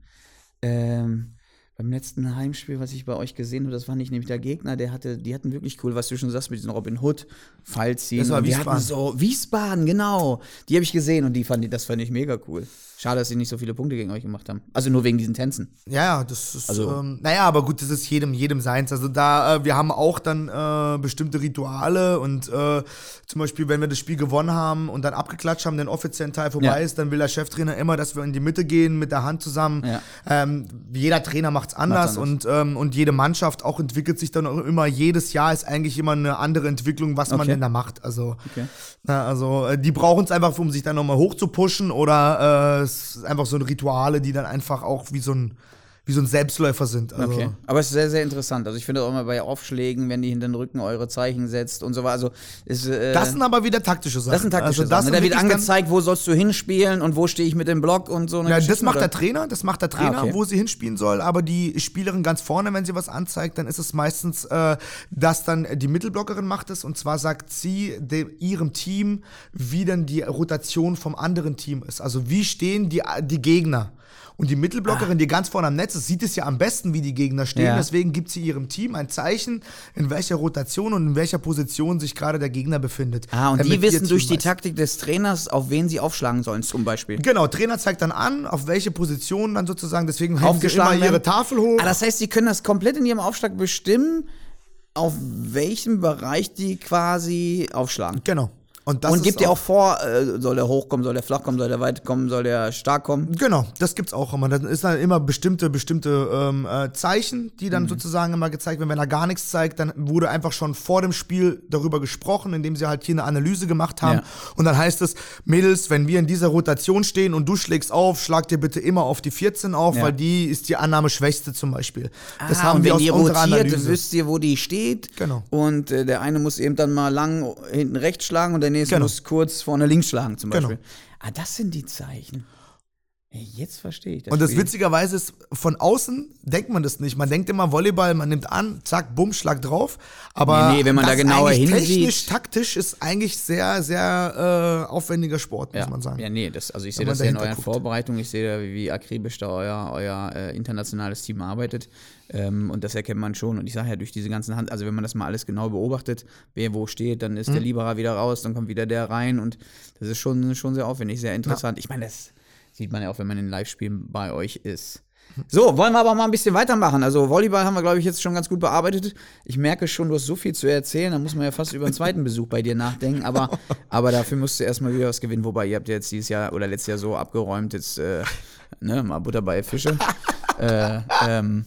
Ähm, beim letzten Heimspiel, was ich bei euch gesehen habe, das war nicht nämlich der Gegner, der hatte, die hatten wirklich cool, was du schon sagst mit diesen Robin Hood, Fallziehen. Das war Wiesbaden. hatten so, Wiesbaden, genau. Die habe ich gesehen und die fand, das fand ich mega cool. Schade, dass sie nicht so viele Punkte gegen euch gemacht haben. Also nur wegen diesen Tänzen. Ja, ja, das ist, Also- ähm, naja, aber gut, das ist jedem, jedem seins. Also da, äh, wir haben auch dann äh, bestimmte Rituale und äh, zum Beispiel, wenn wir das Spiel gewonnen haben und dann abgeklatscht haben, den offiziellen Teil vorbei Ja. ist, dann will der Cheftrainer immer, dass wir in die Mitte gehen mit der Hand zusammen. Ja. Ähm, jeder Trainer macht's anders, Macht's Und, ähm, und jede Mannschaft auch entwickelt sich dann auch immer, jedes Jahr ist eigentlich immer eine andere Entwicklung, was man Okay. denn da macht. Also, Okay. na, also äh, die brauchen es einfach, um sich dann nochmal hoch zu pushen oder ist einfach so ein Rituale, die dann einfach auch wie so ein, wie so ein Selbstläufer sind. Also, Okay. Aber es ist sehr, sehr interessant. Also ich finde auch immer bei Aufschlägen, wenn die hinter den Rücken eure Zeichen setzt und so weiter. Also ist, äh, Das sind aber wieder taktische Sachen. das sind taktische also das Sachen. ne? Da wird angezeigt, wo sollst du hinspielen und wo stehe ich mit dem Block und so. eine Ja, das macht oder? der Trainer, das macht der Trainer, Ah, okay. wo sie hinspielen soll, aber die Spielerin ganz vorne, wenn sie was anzeigt, dann ist es meistens, äh, dass dann die Mittelblockerin macht es und zwar sagt sie dem, ihrem Team, wie dann die Rotation vom anderen Team ist. Also wie stehen die, die Gegner. Und die Mittelblockerin, die ganz vorne am Netz ist, sieht es ja am besten, wie die Gegner stehen. Ja. Deswegen gibt sie ihrem Team ein Zeichen, in welcher Rotation und in welcher Position sich gerade der Gegner befindet. Ah, und die wissen durch die weiß. Taktik des Trainers, auf wen sie aufschlagen sollen, zum Beispiel. Genau, Trainer zeigt dann an, auf welche Position dann sozusagen, deswegen halten sie Aufgeschlagen immer ihre. Tafel hoch. Ah, das heißt, sie können das komplett in ihrem Aufschlag bestimmen, auf welchem Bereich die quasi aufschlagen. genau. Und, das und gibt ihr auch vor, äh, soll der hochkommen, soll der flach kommen, soll der weit kommen, soll der stark kommen? Genau, das gibt's auch immer. Dann ist dann immer bestimmte, bestimmte ähm, äh, Zeichen, die Mhm. dann sozusagen immer gezeigt werden. Wenn er gar nichts zeigt, dann wurde einfach schon vor dem Spiel darüber gesprochen, indem sie halt hier eine Analyse gemacht haben. Ja. Und dann heißt es, Mädels, wenn wir in dieser Rotation stehen und du schlägst auf, schlag dir bitte immer auf die 14 auf, Ja. weil die ist die Annahmeschwächste zum Beispiel. das ah, haben und wir wenn aus die unserer rotiert, Analyse. wisst ihr, wo die steht. Genau. Und äh, der eine muss eben dann mal lang hinten rechts schlagen und der nächste Genau. muss kurz vorne links schlagen, zum Genau. Beispiel. Ah, das sind die Zeichen. Jetzt verstehe ich das. Und das Spiel. witzigerweise ist, von außen denkt man das nicht. Man denkt immer Volleyball, man nimmt an, zack, bumm, schlag drauf. Aber Nee, nee, wenn man da genauer hinsieht- Technisch, taktisch ist eigentlich sehr, sehr äh, aufwendiger Sport, muss ja. man sagen. Ja, nee, das, also ich sehe das ja in euren guckt. Vorbereitungen, ich sehe da, wie akribisch da euer, euer äh, internationales Team arbeitet. Ähm, und das erkennt man schon. Und ich sage ja, durch diese ganzen Hand, also wenn man das mal alles genau beobachtet, wer wo steht, dann ist Mhm. der Liberer wieder raus, dann kommt wieder der rein und das ist schon, schon sehr aufwendig, sehr interessant. Ich meine, das sieht man ja auch, wenn man in Live-Spielen bei euch ist. So, wollen wir aber mal ein bisschen weitermachen. Also Volleyball haben wir, glaube ich, jetzt schon ganz gut bearbeitet. Ich merke schon, du hast so viel zu erzählen, da muss man ja fast über einen zweiten Besuch bei dir nachdenken. Aber, (laughs) aber dafür musst du erstmal wieder was gewinnen. Wobei, ihr habt ja jetzt dieses Jahr oder letztes Jahr so abgeräumt, jetzt äh, ne, mal Butter bei Fische. (laughs) äh, ähm,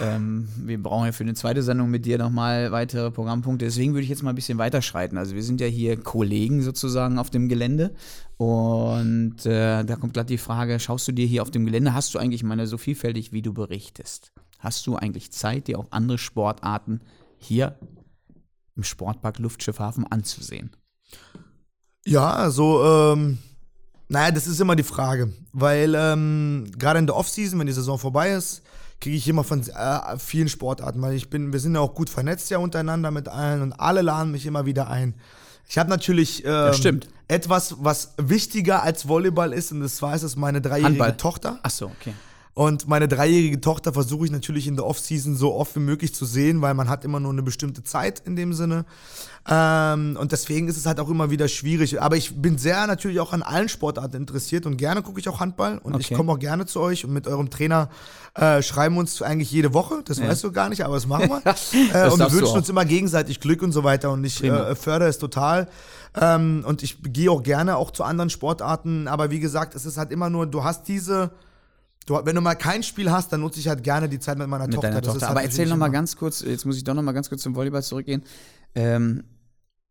ähm, wir brauchen ja für eine zweite Sendung mit dir nochmal weitere Programmpunkte. Deswegen würde ich jetzt mal ein bisschen weiterschreiten. Also wir sind ja hier Kollegen sozusagen auf dem Gelände. Und äh, da kommt glatt die Frage, schaust du dir hier auf dem Gelände, hast du eigentlich, ich meine, so vielfältig, wie du berichtest, hast du eigentlich Zeit, dir auch andere Sportarten hier im Sportpark Luftschiffhafen anzusehen? Ja, also, ähm, naja, das ist immer die Frage. Weil ähm, gerade in der Offseason, wenn die Saison vorbei ist, kriege ich immer von äh, vielen Sportarten, weil ich bin, wir sind ja auch gut vernetzt ja untereinander mit allen und alle laden mich immer wieder ein. Ich habe natürlich ähm, etwas, was wichtiger als Volleyball ist, und das war es, ist meine dreijährige Handball. Tochter. Ach so, okay. Und meine dreijährige Tochter versuche ich natürlich in der Offseason so oft wie möglich zu sehen, weil man hat immer nur eine bestimmte Zeit in dem Sinne. Ähm, und deswegen ist es halt auch immer wieder schwierig. Aber ich bin sehr natürlich auch an allen Sportarten interessiert und gerne gucke ich auch Handball. Und ich Okay. komme auch gerne zu euch und mit eurem Trainer äh, schreiben wir uns eigentlich jede Woche. Das weißt du gar nicht, aber das machen wir. (laughs) äh, und wir wünschen uns immer gegenseitig Glück und so weiter. Und ich äh, fördere es total. Ähm, und ich gehe auch gerne auch zu anderen Sportarten. Aber wie gesagt, es ist halt immer nur, du hast diese. Du, wenn du mal kein Spiel hast, dann nutze ich halt gerne die Zeit mit meiner Mit Tochter. deiner Tochter. halt Aber erzähl noch mal ganz kurz, jetzt muss ich doch noch mal ganz kurz zum Volleyball zurückgehen. Ähm,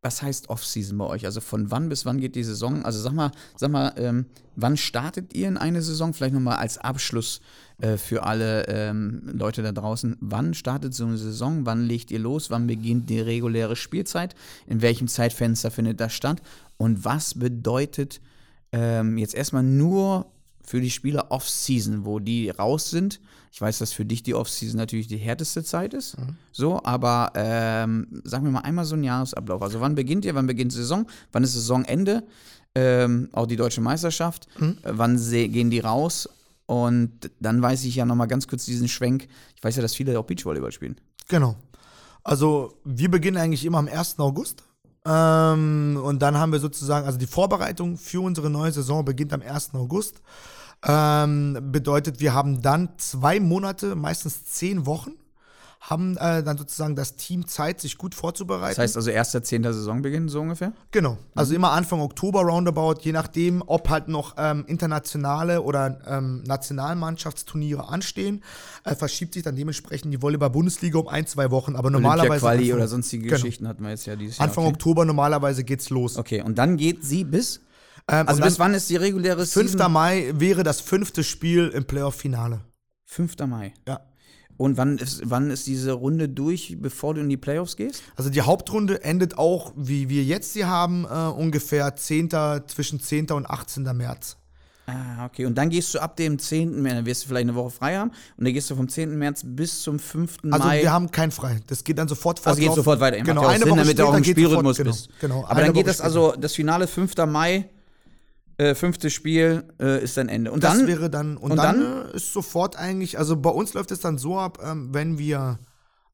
was heißt Off-Season bei euch? Also von wann bis wann geht die Saison? Also sag mal, sag mal, ähm, wann startet ihr in eine Saison? Vielleicht noch mal als Abschluss äh, für alle ähm, Leute da draußen. Wann startet so eine Saison? Wann legt ihr los? Wann beginnt die reguläre Spielzeit? In welchem Zeitfenster findet das statt? Und was bedeutet ähm, jetzt erstmal nur für die Spieler Off-Season, wo die raus sind. Ich weiß, dass für dich die Off-Season natürlich die härteste Zeit ist. So, aber ähm, sagen wir mal einmal so einen Jahresablauf. Also wann beginnt ihr, wann beginnt die Saison, wann ist Saisonende, ähm, auch die deutsche Meisterschaft, äh, wann gehen die raus? Und dann weiß ich ja noch mal ganz kurz diesen Schwenk. Ich weiß ja, dass viele auch Beachvolleyball spielen. Genau. Also wir beginnen eigentlich immer am 1. August. Ähm, und dann haben wir sozusagen, also die Vorbereitung für unsere neue Saison beginnt am 1. August. Ähm, bedeutet, wir haben dann zwei Monate, meistens zehn Wochen, haben äh, dann sozusagen das Team Zeit, sich gut vorzubereiten. Das heißt also erster, zehnter Saisonbeginn, so ungefähr? Genau. Also immer Anfang Oktober roundabout, je nachdem, ob halt noch ähm, internationale oder ähm, Nationalmannschaftsturniere anstehen, äh, verschiebt sich dann dementsprechend die Volleyball-Bundesliga um ein, zwei Wochen. Aber normalerweise. Quali Anfang- oder sonstige Genau. Geschichten hatten wir jetzt ja dieses Jahr. Anfang okay. Oktober normalerweise geht's los. Okay, und dann geht sie bis? Ähm, Also bis wann ist die reguläre 5. Season? Mai wäre das fünfte Spiel im Playoff-Finale. 5. Mai. Ja. Und wann ist, wann ist diese Runde durch, bevor du in die Playoffs gehst? Also die Hauptrunde endet auch, wie wir jetzt sie haben, äh, ungefähr 10. zwischen 10. und 18. März. Ah, okay. Und dann gehst du ab dem 10. März, dann wirst du vielleicht eine Woche frei haben. Und dann gehst du vom 10. März bis zum 5. Also Mai. wir haben kein frei. Das geht dann sofort also geht sofort weiter. Genau, eine Sinn, Woche damit du auch später im geht Spielrhythmus sofort, bist. Genau, genau. Aber dann geht Woche das später. also, das Finale 5. Mai, äh, fünfte Spiel, äh, ist dann Ende. Und Das dann, wäre dann, und, und dann, dann? ist sofort eigentlich, also bei uns läuft es dann so ab, ähm, wenn wir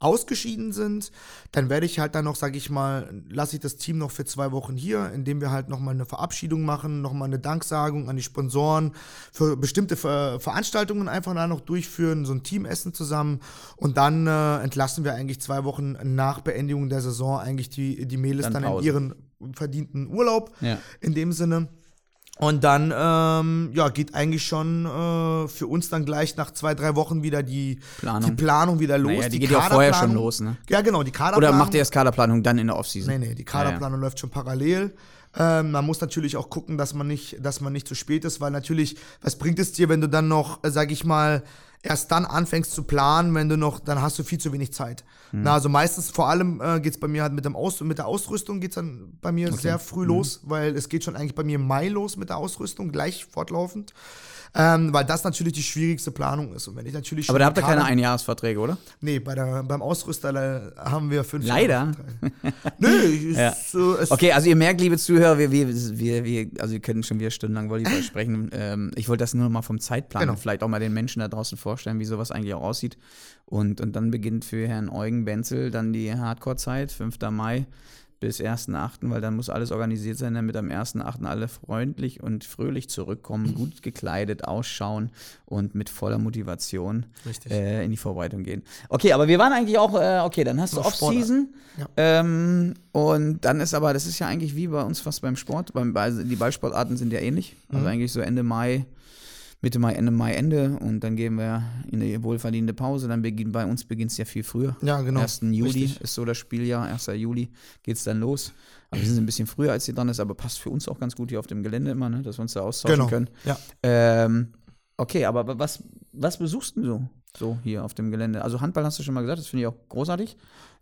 ausgeschieden sind, dann werde ich halt dann noch, sage ich mal, lasse ich das Team noch für zwei Wochen hier, indem wir halt nochmal eine Verabschiedung machen, nochmal eine Danksagung an die Sponsoren, für bestimmte Ver Veranstaltungen einfach da noch durchführen, so ein Teamessen zusammen und dann äh, entlassen wir eigentlich zwei Wochen nach Beendigung der Saison eigentlich die, die Mädels Dann dann, in ihren verdienten Urlaub Ja. in dem Sinne. Und dann ähm, ja, geht eigentlich schon äh, für uns dann gleich nach zwei, drei Wochen wieder die Planung. die Planung wieder los. Naja, die geht ja vorher schon los, ne? Ja, genau, die Kaderplanung. Oder macht ihr erst Kaderplanung dann in der Offseason? Nee, nee, die Kaderplanung läuft schon parallel. Ähm, man muss natürlich auch gucken, dass man nicht, dass man nicht zu spät ist, weil natürlich, was bringt es dir, wenn du dann noch, äh, sag ich mal, erst dann anfängst zu planen, wenn du noch, dann hast du viel zu wenig Zeit. Hm. Na, also meistens, vor allem äh, geht es bei mir halt mit, dem Aus mit der Ausrüstung geht's dann bei mir sehr Mhm. früh los, weil es geht schon eigentlich bei mir im Mai los mit der Ausrüstung, gleich fortlaufend. Ähm, weil das natürlich die schwierigste Planung ist. Und wenn ich natürlich Aber da habt ihr keine Einjahresverträge, oder? Nee, bei der, beim Ausrüster haben wir fünf Leider. Nö, (laughs) Ja. ist, äh, es, Okay, also ihr merkt, liebe Zuhörer, wir, wir, wir, wir also wir können schon wieder stundenlang Volleyball sprechen. (laughs) Ähm, ich wollte das nur mal vom Zeitplan Genau. vielleicht auch mal den Menschen da draußen vorstellen, wie sowas eigentlich auch aussieht. Und, und dann beginnt für Herrn Eugen Benzel dann die Hardcore-Zeit, 5. Mai bis 1.8., weil dann muss alles organisiert sein, damit am 1.8. alle freundlich und fröhlich zurückkommen, (clears throat) gut gekleidet ausschauen und mit voller Motivation äh, in die Vorbereitung gehen. Okay, aber wir waren eigentlich auch, äh, okay, dann hast du Off-Season. Ja. Ähm, und dann ist aber, das ist ja eigentlich wie bei uns fast beim Sport. Beim, also die Ballsportarten sind ja ähnlich. Also Mhm. eigentlich so Ende Mai, Mitte Mai, Ende Mai, Ende. Und dann gehen wir in eine wohlverdiente Pause. Dann beginnt bei uns beginnt es ja viel früher. Ja, genau. 1. Juli Richtig. ist so das Spieljahr. 1. Juli geht es dann los. Aber wir sind ein bisschen früher, als hier dran ist, aber passt für uns auch ganz gut hier auf dem Gelände immer, ne? dass wir uns da austauschen Genau. können. Ja. Ähm, okay, aber was, was besuchst du so, so hier auf dem Gelände? Also Handball hast du schon mal gesagt, das finde ich auch großartig.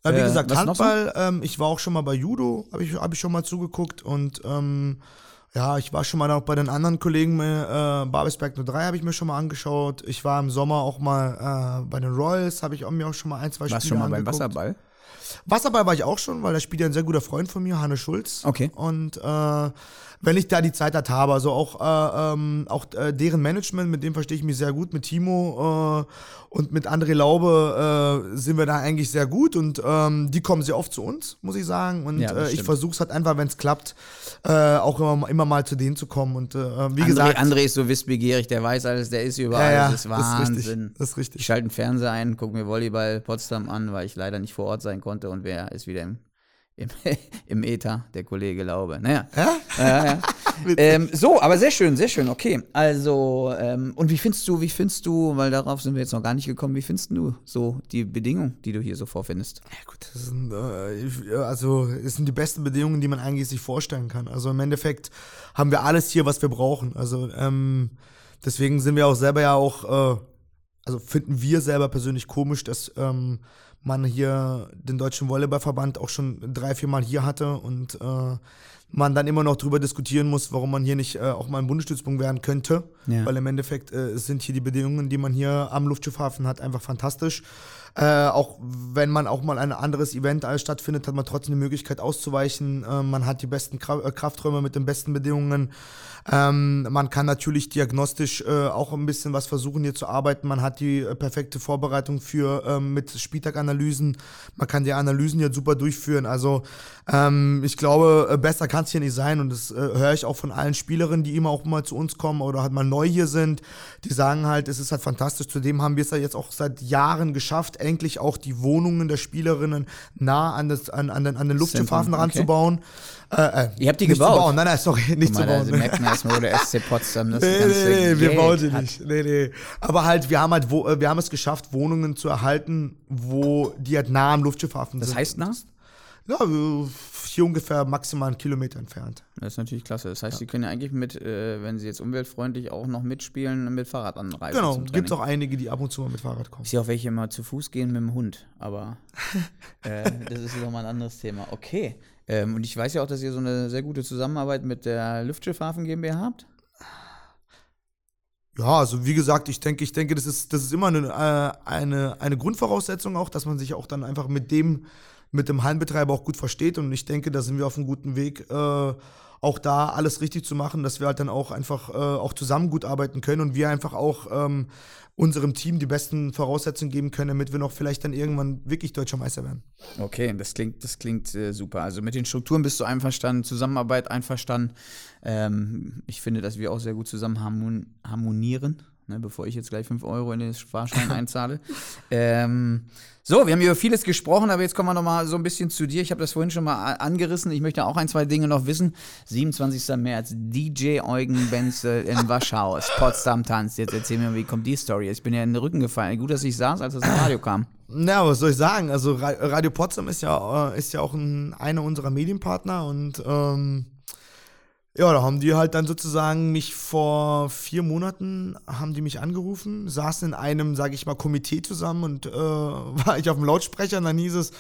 Ja, wie Äh, gesagt, was noch so? Handball, ähm, ich war auch schon mal bei Judo, habe ich, hab ich schon mal zugeguckt und ähm, ja, ich war schon mal auch bei den anderen Kollegen, äh, Babelsberg 03 habe ich mir schon mal angeschaut. Ich war im Sommer auch mal äh, bei den Royals, habe ich auch, mir auch schon mal ein, zwei Warst Spiele schon mal beim angeguckt. Wasserball? Wasserball war ich auch schon, weil da spielt ja ein sehr guter Freund von mir, Hanne Schulz. Okay. Und äh, wenn ich da die Zeit halt habe, also auch, äh, ähm, auch äh, deren Management, mit dem verstehe ich mich sehr gut, mit Timo äh, und mit André Laube äh, sind wir da eigentlich sehr gut und ähm, die kommen sehr oft zu uns, muss ich sagen. Und Ja, das äh, ich versuche es halt einfach, wenn es klappt, äh, auch immer, immer mal zu denen zu kommen. Und äh, wie André, gesagt, André ist so wissbegierig, der weiß alles, der ist überall, ja, ja, das ist Wahnsinn. richtig. Das ist richtig. Ich schalte den Fernseher ein, gucke mir Volleyball Potsdam an, weil ich leider nicht vor Ort sein konnte und wer ist wieder im, im, (laughs) im Äther, der Kollege Laube. Naja. Ja? Ja, ja. (laughs) ähm, so, aber sehr schön, sehr schön, okay. Also, ähm, und wie findest du, wie findest du, weil darauf sind wir jetzt noch gar nicht gekommen, wie findest du so die Bedingungen, die du hier so vorfindest? Ja, gut, das sind, äh, also, es sind die besten Bedingungen, die man eigentlich sich vorstellen kann. Also im Endeffekt haben wir alles hier, was wir brauchen. Also ähm, deswegen sind wir auch selber ja auch, äh, also finden wir selber persönlich komisch, dass ähm, man hier den Deutschen Volleyballverband auch schon drei, vier Mal hier hatte und äh, man dann immer noch drüber diskutieren muss, warum man hier nicht äh, auch mal ein Bundesstützpunkt werden könnte. Ja. Weil im Endeffekt äh, sind hier die Bedingungen, die man hier am Luftschiffhafen hat, einfach fantastisch. Äh, auch wenn man auch mal ein anderes Event stattfindet, hat man trotzdem die Möglichkeit auszuweichen. Äh, man hat die besten Kra äh, Krafträume mit den besten Bedingungen. Ähm, man kann natürlich diagnostisch äh, auch ein bisschen was versuchen hier zu arbeiten. Man hat die äh, perfekte Vorbereitung für ähm, mit Spieltaganalysen. Man kann die Analysen hier super durchführen. Also ähm, ich glaube, äh, besser kann es hier nicht sein. Und das äh, höre ich auch von allen Spielerinnen, die immer auch mal zu uns kommen oder halt mal neu hier sind. Die sagen halt, es ist halt fantastisch. Zudem haben wir es ja jetzt auch seit Jahren geschafft, endlich auch die Wohnungen der Spielerinnen nah an, das, an, an, den, an den Luftschiffhafen okay. ranzubauen. Äh, äh, Ihr habt die nicht gebaut? Zu bauen. Nein, nein, sorry, nicht Guck zu mal, bauen. da merkt man erstmal, wo der SC Potsdam das (laughs) Nee, ganze nee, nee, wir bauen hat. nicht. Nee, nee. Aber halt, wir haben halt, wo, äh, wir haben es geschafft, Wohnungen zu erhalten, wo die halt nah am Luftschiffhafen Das sind. heißt nah? Ja, äh, hier ungefähr maximal einen Kilometer entfernt. Das ist natürlich klasse. Das heißt, Sie können ja eigentlich mit, äh, wenn Sie jetzt umweltfreundlich auch noch mitspielen, mit Fahrrad anreisen. Genau, gibt es auch einige, die ab und zu mal mit Fahrrad kommen. Ich sehe auch welche immer zu Fuß gehen mit dem Hund, aber äh, (laughs) das ist nochmal ein anderes Thema. Okay. Ähm, und ich weiß ja auch, dass ihr so eine sehr gute Zusammenarbeit mit der Luftschiffhafen GmbH habt. Ja, also wie gesagt, ich denke, ich denke, das ist, das ist immer eine, äh, eine, eine Grundvoraussetzung auch, dass man sich auch dann einfach mit dem, mit dem Hallenbetreiber auch gut versteht. Und ich denke, da sind wir auf einem guten Weg, äh, auch da alles richtig zu machen, dass wir halt dann auch einfach äh, auch zusammen gut arbeiten können und wir einfach auch ähm, unserem Team die besten Voraussetzungen geben können, damit wir noch vielleicht dann irgendwann wirklich deutscher Meister werden. Okay, das klingt, das klingt äh, super. Also mit den Strukturen bist du einverstanden, Zusammenarbeit einverstanden. Ähm, ich finde, dass wir auch sehr gut zusammen harmon harmonieren, ne, bevor ich jetzt gleich 5 Euro in den Sparschein einzahle. (laughs) Ähm, so, wir haben über vieles gesprochen, aber jetzt kommen wir noch mal so ein bisschen zu dir. Ich habe das vorhin schon mal angerissen. Ich möchte auch ein, zwei Dinge noch wissen. 27. März, DJ Eugen Benzel in Waschhaus, Potsdam tanzt. Jetzt erzähl mir, wie kommt die Story? Ich bin ja in den Rücken gefallen. Gut, dass ich saß, als das Radio kam. Na, was soll ich sagen? Also Ra Radio Potsdam ist ja, äh, ist ja auch ein, einer unserer Medienpartner und ähm, ja, da haben die halt dann sozusagen mich vor vier Monaten haben die mich angerufen, saßen in einem, sage ich mal, Komitee zusammen und äh, (laughs) war ich auf dem Lautsprecher und dann hieß es,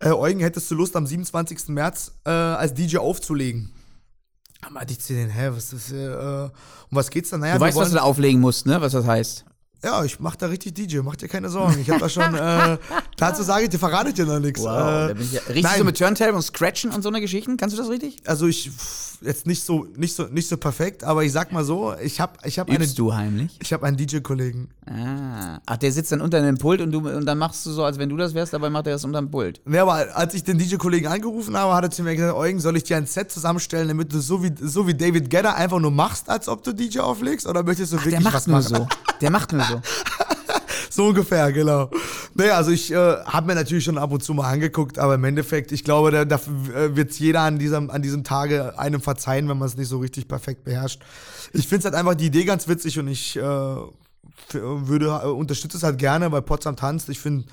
äh, Eugen, hättest du Lust am 27. März äh, als DJ aufzulegen? Da meinte ich zu denen, hä, was ist, äh, um was geht's da? Naja, Du weißt, was wollen- du da auflegen musst, ne? Was das heißt. Ja, ich mach da richtig DJ, mach dir keine Sorgen. Ich hab da schon, äh, (laughs) dazu sage ich dir, verrate ich dir noch nichts. da Äh, bin ich ja, richtig nein. so mit Turntable und Scratchen und so eine Geschichten? Kannst du das richtig? also ich, jetzt nicht so, nicht so, nicht so perfekt, aber ich sag mal so, ich hab, ich hab eine, Übst du heimlich? ich hab einen DJ-Kollegen. Ah. Ach, der sitzt dann unter dem Pult und, du, und dann machst du so, als wenn du das wärst, dabei macht er das unter dem Pult. Ja, aber als ich den DJ-Kollegen angerufen habe, hat er zu mir gesagt, Eugen, soll ich dir ein Set zusammenstellen, damit du so wie, so wie David Gedder einfach nur machst, als ob du DJ auflegst? Oder möchtest du Der wirklich macht was nur machen? so. (laughs) Der macht nur so. (laughs) So ungefähr, genau. Naja, also ich äh, habe mir natürlich schon ab und zu mal angeguckt, aber im Endeffekt, ich glaube, da, da wird jeder an diesem, an diesem Tage einem verzeihen, wenn man es nicht so richtig perfekt beherrscht. Ich finde es halt einfach die Idee ganz witzig und ich äh, würde, äh, unterstütze es halt gerne, weil Potsdam tanzt. Ich finde,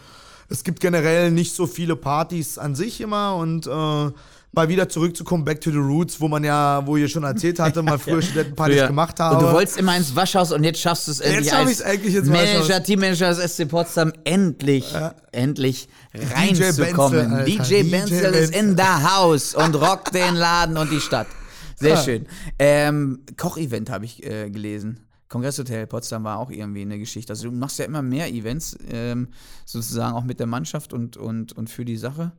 es gibt generell nicht so viele Partys an sich immer und äh, mal wieder zurückzukommen, back to the roots, wo man ja, wo ihr schon erzählt hatte, mal früher (laughs) Studentenpartys Früher. gemacht habe. Und du wolltest immer ins Waschhaus und jetzt schaffst du es endlich schaff als ich's endlich ins Manager, Waschhaus. Teammanager des SC Potsdam endlich, endlich reinzukommen. DJ Benzel ist in the house und rockt den Laden und die Stadt. Sehr Ja. schön. Ähm, Kochevent habe ich äh, gelesen. Kongresshotel Potsdam war auch irgendwie eine Geschichte. Also du machst ja immer mehr Events, ähm, sozusagen auch mit der Mannschaft und, und, und für die Sache.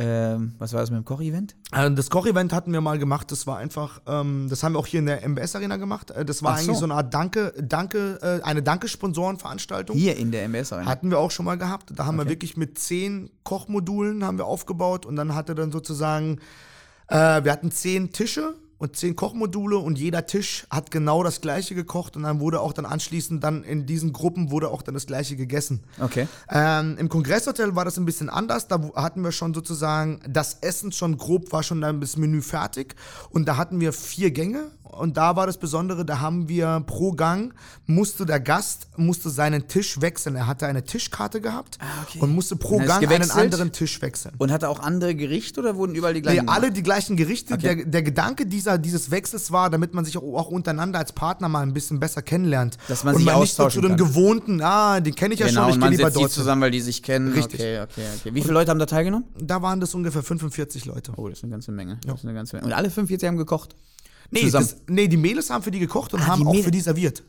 Ähm, was war das mit dem Kochevent? Äh, Das Koch-Event hatten wir mal gemacht. Das war einfach, ähm, das haben wir auch hier in der MBS Arena gemacht. Äh, Das war so. eigentlich so eine Art Danke, Danke, äh, eine Danke-Sponsorenveranstaltung. Hier in der MS Arena. Hatten wir auch schon mal gehabt. Da haben wir Okay. wirklich mit zehn Kochmodulen haben wir aufgebaut und dann hatte dann sozusagen, äh, wir hatten zehn Tische und zehn Kochmodule und jeder Tisch hat genau das gleiche gekocht und dann wurde auch dann anschließend dann in diesen Gruppen wurde auch dann das gleiche gegessen. Okay. Ähm, Im Kongresshotel war das ein bisschen anders. Da hatten wir schon sozusagen das Essen schon grob, war schon dann das Menü fertig. Und da hatten wir vier Gänge. Und da war das Besondere, da haben wir pro Gang, musste der Gast, musste seinen Tisch wechseln. Er hatte eine Tischkarte gehabt Ah, okay. und musste pro Und Gang einen anderen Tisch wechseln. Und hatte auch andere Gerichte oder wurden überall die Nee, gleichen? alle die gleichen Gerichte. Okay. Der, der Gedanke dieser, dieses Wechsels war, damit man sich auch, auch untereinander als Partner mal ein bisschen besser kennenlernt. Dass man und sich man nicht so zu austauschen den gewohnten, ah, den kenne ich ja genau, schon, ich und gehe lieber die dort. hin. zusammen, weil die sich kennen. Richtig. Okay, okay, okay. Wie viele Leute haben da teilgenommen? Da waren das ungefähr 45 Leute. Oh, das ist eine ganze Menge. Das ist eine ganze Menge. Und alle 45 haben gekocht? Nee, Zusammen. das, nee, die Mädels haben für die gekocht und Ah, haben auch für die serviert.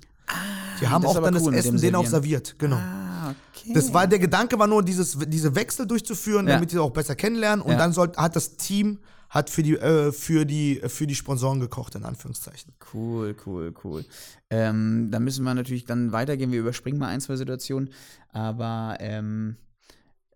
die haben das auch dann das cool mit Essen denen auch serviert, genau. Ah, okay. Das war der Gedanke war nur dieses diese Wechsel durchzuführen, Ja. damit die auch besser kennenlernen und Ja. dann soll, hat das Team hat für die äh, für die für die Sponsoren gekocht in Anführungszeichen. Cool, cool, cool. Ähm, da müssen wir natürlich dann weitergehen. Wir überspringen mal ein, zwei Situationen. Aber ähm,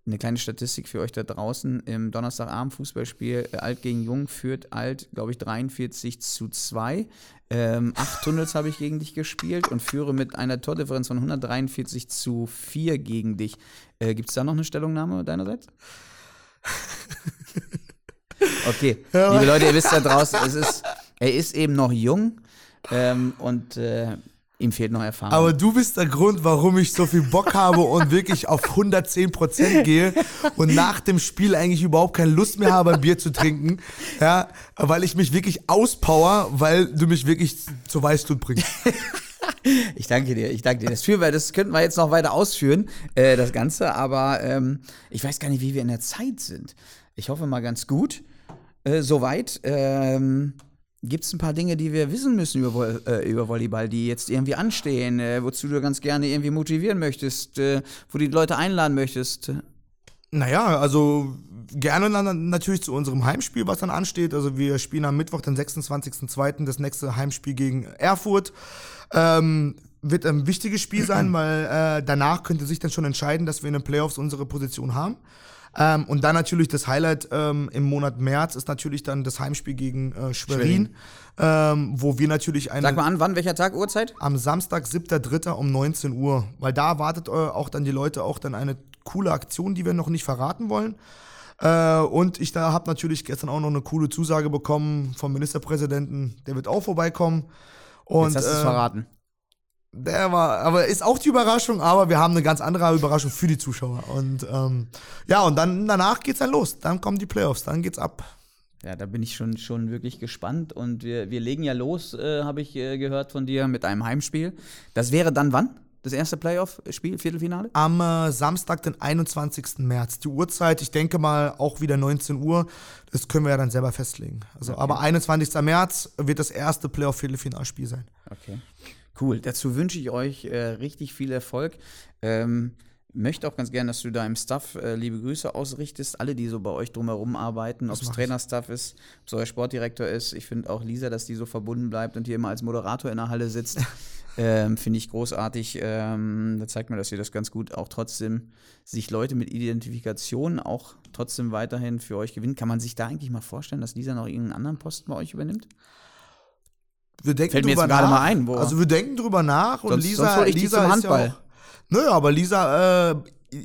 eine kleine Statistik für euch da draußen. Im Donnerstagabend Fußballspiel äh, Alt gegen Jung führt Alt, glaube ich, 43 zu 2. Ähm, acht Tunnels habe ich gegen dich gespielt und führe mit einer Tordifferenz von 143 zu 4 gegen dich. Äh, Gibt es da noch eine Stellungnahme deinerseits? (laughs) Okay, liebe Leute, ihr wisst da draußen, es ist, er ist eben noch jung ähm, und äh, ihm fehlt noch Erfahrung. Aber du bist der Grund, warum ich so viel Bock habe und wirklich auf 110% gehe und nach dem Spiel eigentlich überhaupt keine Lust mehr habe, ein Bier zu trinken. Ja, weil ich mich wirklich auspower, weil du mich wirklich zur Weißglut bringst. (laughs) Ich danke dir, ich danke dir. Das, führen wir, das könnten wir jetzt noch weiter ausführen, äh, das Ganze, aber ähm, ich weiß gar nicht, wie wir in der Zeit sind. Ich hoffe mal ganz gut. Äh, soweit. Ähm, Gibt es ein paar Dinge, die wir wissen müssen über, Vol- äh, über Volleyball, die jetzt irgendwie anstehen, äh, wozu du ganz gerne irgendwie motivieren möchtest, äh, wo du die Leute einladen möchtest? Naja, also gerne dann natürlich zu unserem Heimspiel, was dann ansteht. Also wir spielen am Mittwoch, den 26.02. das nächste Heimspiel gegen Erfurt. Ähm, wird ein wichtiges Spiel sein, (clears throat) weil äh, danach könnte sich dann schon entscheiden, dass wir in den Playoffs unsere Position haben. Ähm, und dann natürlich das Highlight ähm, im Monat März ist natürlich dann das Heimspiel gegen äh, Schwerin, Ähm, wo wir natürlich eine Sag mal an, wann, welcher Tag, Uhrzeit? am Samstag, 7.3. um 19 Uhr. Weil da erwartet äh, auch dann die Leute auch dann eine coole Aktion, die wir noch nicht verraten wollen. Äh, und ich da habe natürlich gestern auch noch eine coole Zusage bekommen vom Ministerpräsidenten, der wird auch vorbeikommen. Und Jetzt hast du es äh, verraten. Der war, aber ist auch die Überraschung, aber wir haben eine ganz andere Überraschung für die Zuschauer. Und ähm, ja, und dann danach geht's dann los. Dann kommen die Playoffs, dann geht's ab. Ja, da bin ich schon, schon wirklich gespannt. Und wir, wir legen ja los, äh, habe ich äh, gehört von dir, mit einem Heimspiel. Das wäre dann wann? das erste Playoff-Spiel, Viertelfinale? Am äh, Samstag, den 21. März. Die Uhrzeit, ich denke mal auch wieder 19 Uhr. Das können wir ja dann selber festlegen. Also, okay. aber 21. März wird das erste Playoff-Viertelfinalspiel sein. Okay. Cool. Dazu wünsche ich euch äh, richtig viel Erfolg. Ähm, möchte auch ganz gerne, dass du deinem Staff äh, liebe Grüße ausrichtest. Alle, die so bei euch drumherum arbeiten, ob es Trainerstaff ist, ob es euer Sportdirektor ist. Ich finde auch Lisa, dass die so verbunden bleibt und hier immer als Moderator in der Halle sitzt. (laughs) ähm, finde ich großartig. Ähm, da zeigt mir, dass ihr das ganz gut auch trotzdem sich Leute mit Identifikation auch trotzdem weiterhin für euch gewinnen. Kann man sich da eigentlich mal vorstellen, dass Lisa noch irgendeinen anderen Posten bei euch übernimmt? Wir denken Fällt mir jetzt gerade mal ein. Wo also wir denken drüber nach und sonst, Lisa, sonst Lisa ist ja auch Nö, aber Lisa, äh,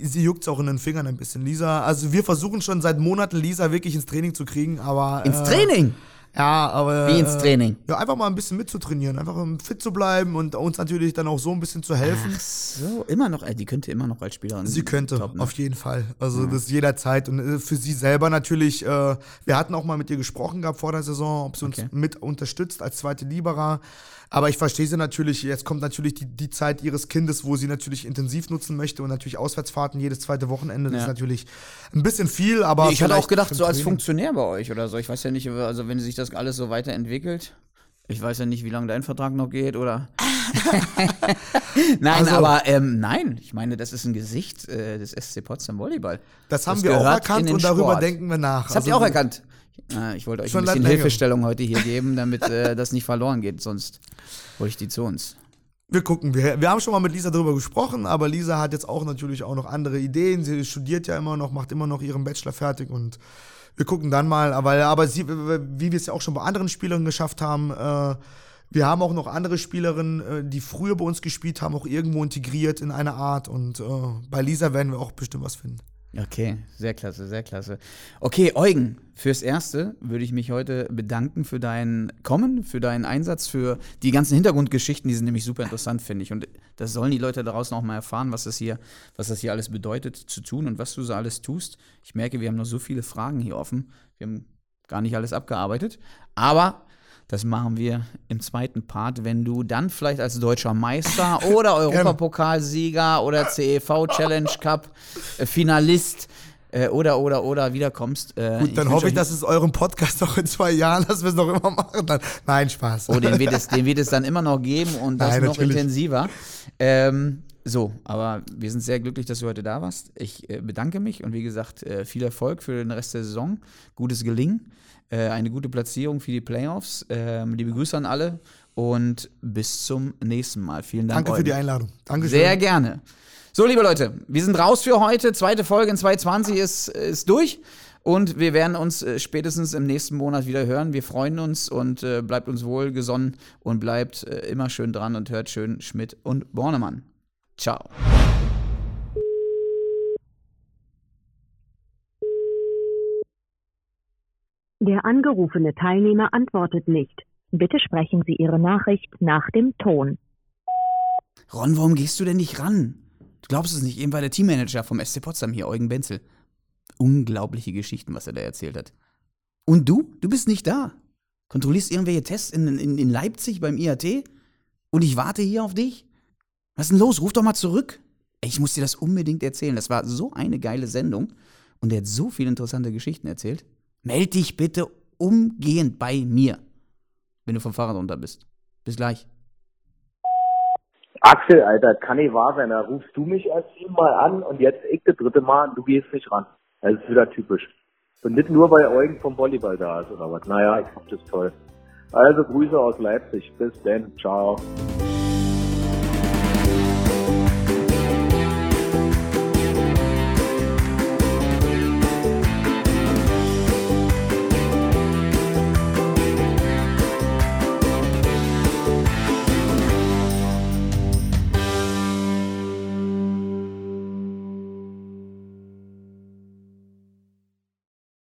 sie juckt auch in den Fingern ein bisschen. Lisa, also wir versuchen schon seit Monaten Lisa wirklich ins Training zu kriegen, aber. Ins äh, Training? Ja, aber. Wie ins äh, Training? Ja, einfach mal ein bisschen mitzutrainieren, einfach fit zu bleiben und uns natürlich dann auch so ein bisschen zu helfen. Ach so, immer noch, äh, die könnte immer noch als Spielerin. Sie könnte, top, ne? auf jeden Fall. Also ja. das jederzeit. Und äh, für sie selber natürlich, äh, wir hatten auch mal mit ihr gesprochen gehabt vor der Saison, ob sie okay. uns mit unterstützt als zweite Libera. Aber ich verstehe sie natürlich, jetzt kommt natürlich die, die Zeit ihres Kindes, wo sie natürlich intensiv nutzen möchte und natürlich Auswärtsfahrten jedes zweite Wochenende. Das ja. ist natürlich ein bisschen viel, aber. Nee, ich hatte auch gedacht, so als Funktionär bei euch oder so. Ich weiß ja nicht, also wenn sich das alles so weiterentwickelt. Ich weiß ja nicht, wie lange dein Vertrag noch geht, oder? (laughs) nein, also, aber ähm, nein, ich meine, das ist ein Gesicht äh, des SC Potsdam Volleyball. Das haben das wir auch erkannt und darüber Sport. denken wir nach. Das also, habt ihr auch erkannt. Äh, ich wollte euch ein bisschen Hilfestellung heute hier geben, damit äh, (laughs) das nicht verloren geht, sonst hole ich die zu uns. Wir gucken, wir, wir haben schon mal mit Lisa darüber gesprochen, aber Lisa hat jetzt auch natürlich auch noch andere Ideen. Sie studiert ja immer noch, macht immer noch ihren Bachelor fertig und wir gucken dann mal. Aber, aber sie, wie wir es ja auch schon bei anderen Spielerinnen geschafft haben, äh, wir haben auch noch andere Spielerinnen, äh, die früher bei uns gespielt haben, auch irgendwo integriert in eine Art. Und äh, bei Lisa werden wir auch bestimmt was finden. Okay, sehr klasse, sehr klasse. Okay, Eugen, fürs Erste würde ich mich heute bedanken für dein Kommen, für deinen Einsatz, für die ganzen Hintergrundgeschichten, die sind nämlich super interessant, finde ich. Und das sollen die Leute daraus noch mal erfahren, was das, hier, was das hier alles bedeutet zu tun und was du so alles tust. Ich merke, wir haben noch so viele Fragen hier offen. Wir haben gar nicht alles abgearbeitet. Aber das machen wir im zweiten Part, wenn du dann vielleicht als deutscher Meister (laughs) oder Europapokalsieger oder CEV Challenge Cup äh, Finalist äh, oder oder oder wiederkommst. Äh, Gut, dann ich hoffe ich, dass es euren Podcast noch in zwei Jahren, dass wir es noch immer machen. Dann. Nein, Spaß. Oh, den wird, es, den wird es dann immer noch geben und das Nein, noch natürlich. intensiver. Ähm, so, aber wir sind sehr glücklich, dass du heute da warst. Ich äh, bedanke mich und wie gesagt, äh, viel Erfolg für den Rest der Saison. Gutes Gelingen. Äh, eine gute Platzierung für die Playoffs. Ähm, liebe Grüße an alle und bis zum nächsten Mal. Vielen Dank. Danke euch. für die Einladung. Dankeschön. Sehr gerne. So, liebe Leute, wir sind raus für heute. Zweite Folge in 2020 ist, ist durch. Und wir werden uns äh, spätestens im nächsten Monat wieder hören. Wir freuen uns und äh, bleibt uns wohl gesonnen und bleibt äh, immer schön dran und hört schön Schmidt und Bornemann. Ciao. Der angerufene Teilnehmer antwortet nicht. Bitte sprechen Sie Ihre Nachricht nach dem Ton. Ron, warum gehst du denn nicht ran? Du glaubst es nicht, eben war der Teammanager vom SC Potsdam hier, Eugen Benzel. Unglaubliche Geschichten, was er da erzählt hat. Und du? Du bist nicht da. Kontrollierst irgendwelche Tests in, in, in Leipzig beim IAT? Und ich warte hier auf dich? Was ist denn los? Ruf doch mal zurück. Ich muss dir das unbedingt erzählen. Das war so eine geile Sendung. Und er hat so viele interessante Geschichten erzählt. Meld dich bitte umgehend bei mir, wenn du vom Fahrrad runter bist. Bis gleich. Axel, Alter, kann nicht wahr sein. Da rufst du mich erst mal an und jetzt ich das dritte Mal und du gehst nicht ran. Das ist wieder typisch. Und nicht nur, weil Eugen vom Volleyball da ist oder was. Naja, ich fand das toll. Also Grüße aus Leipzig. Bis dann. Ciao.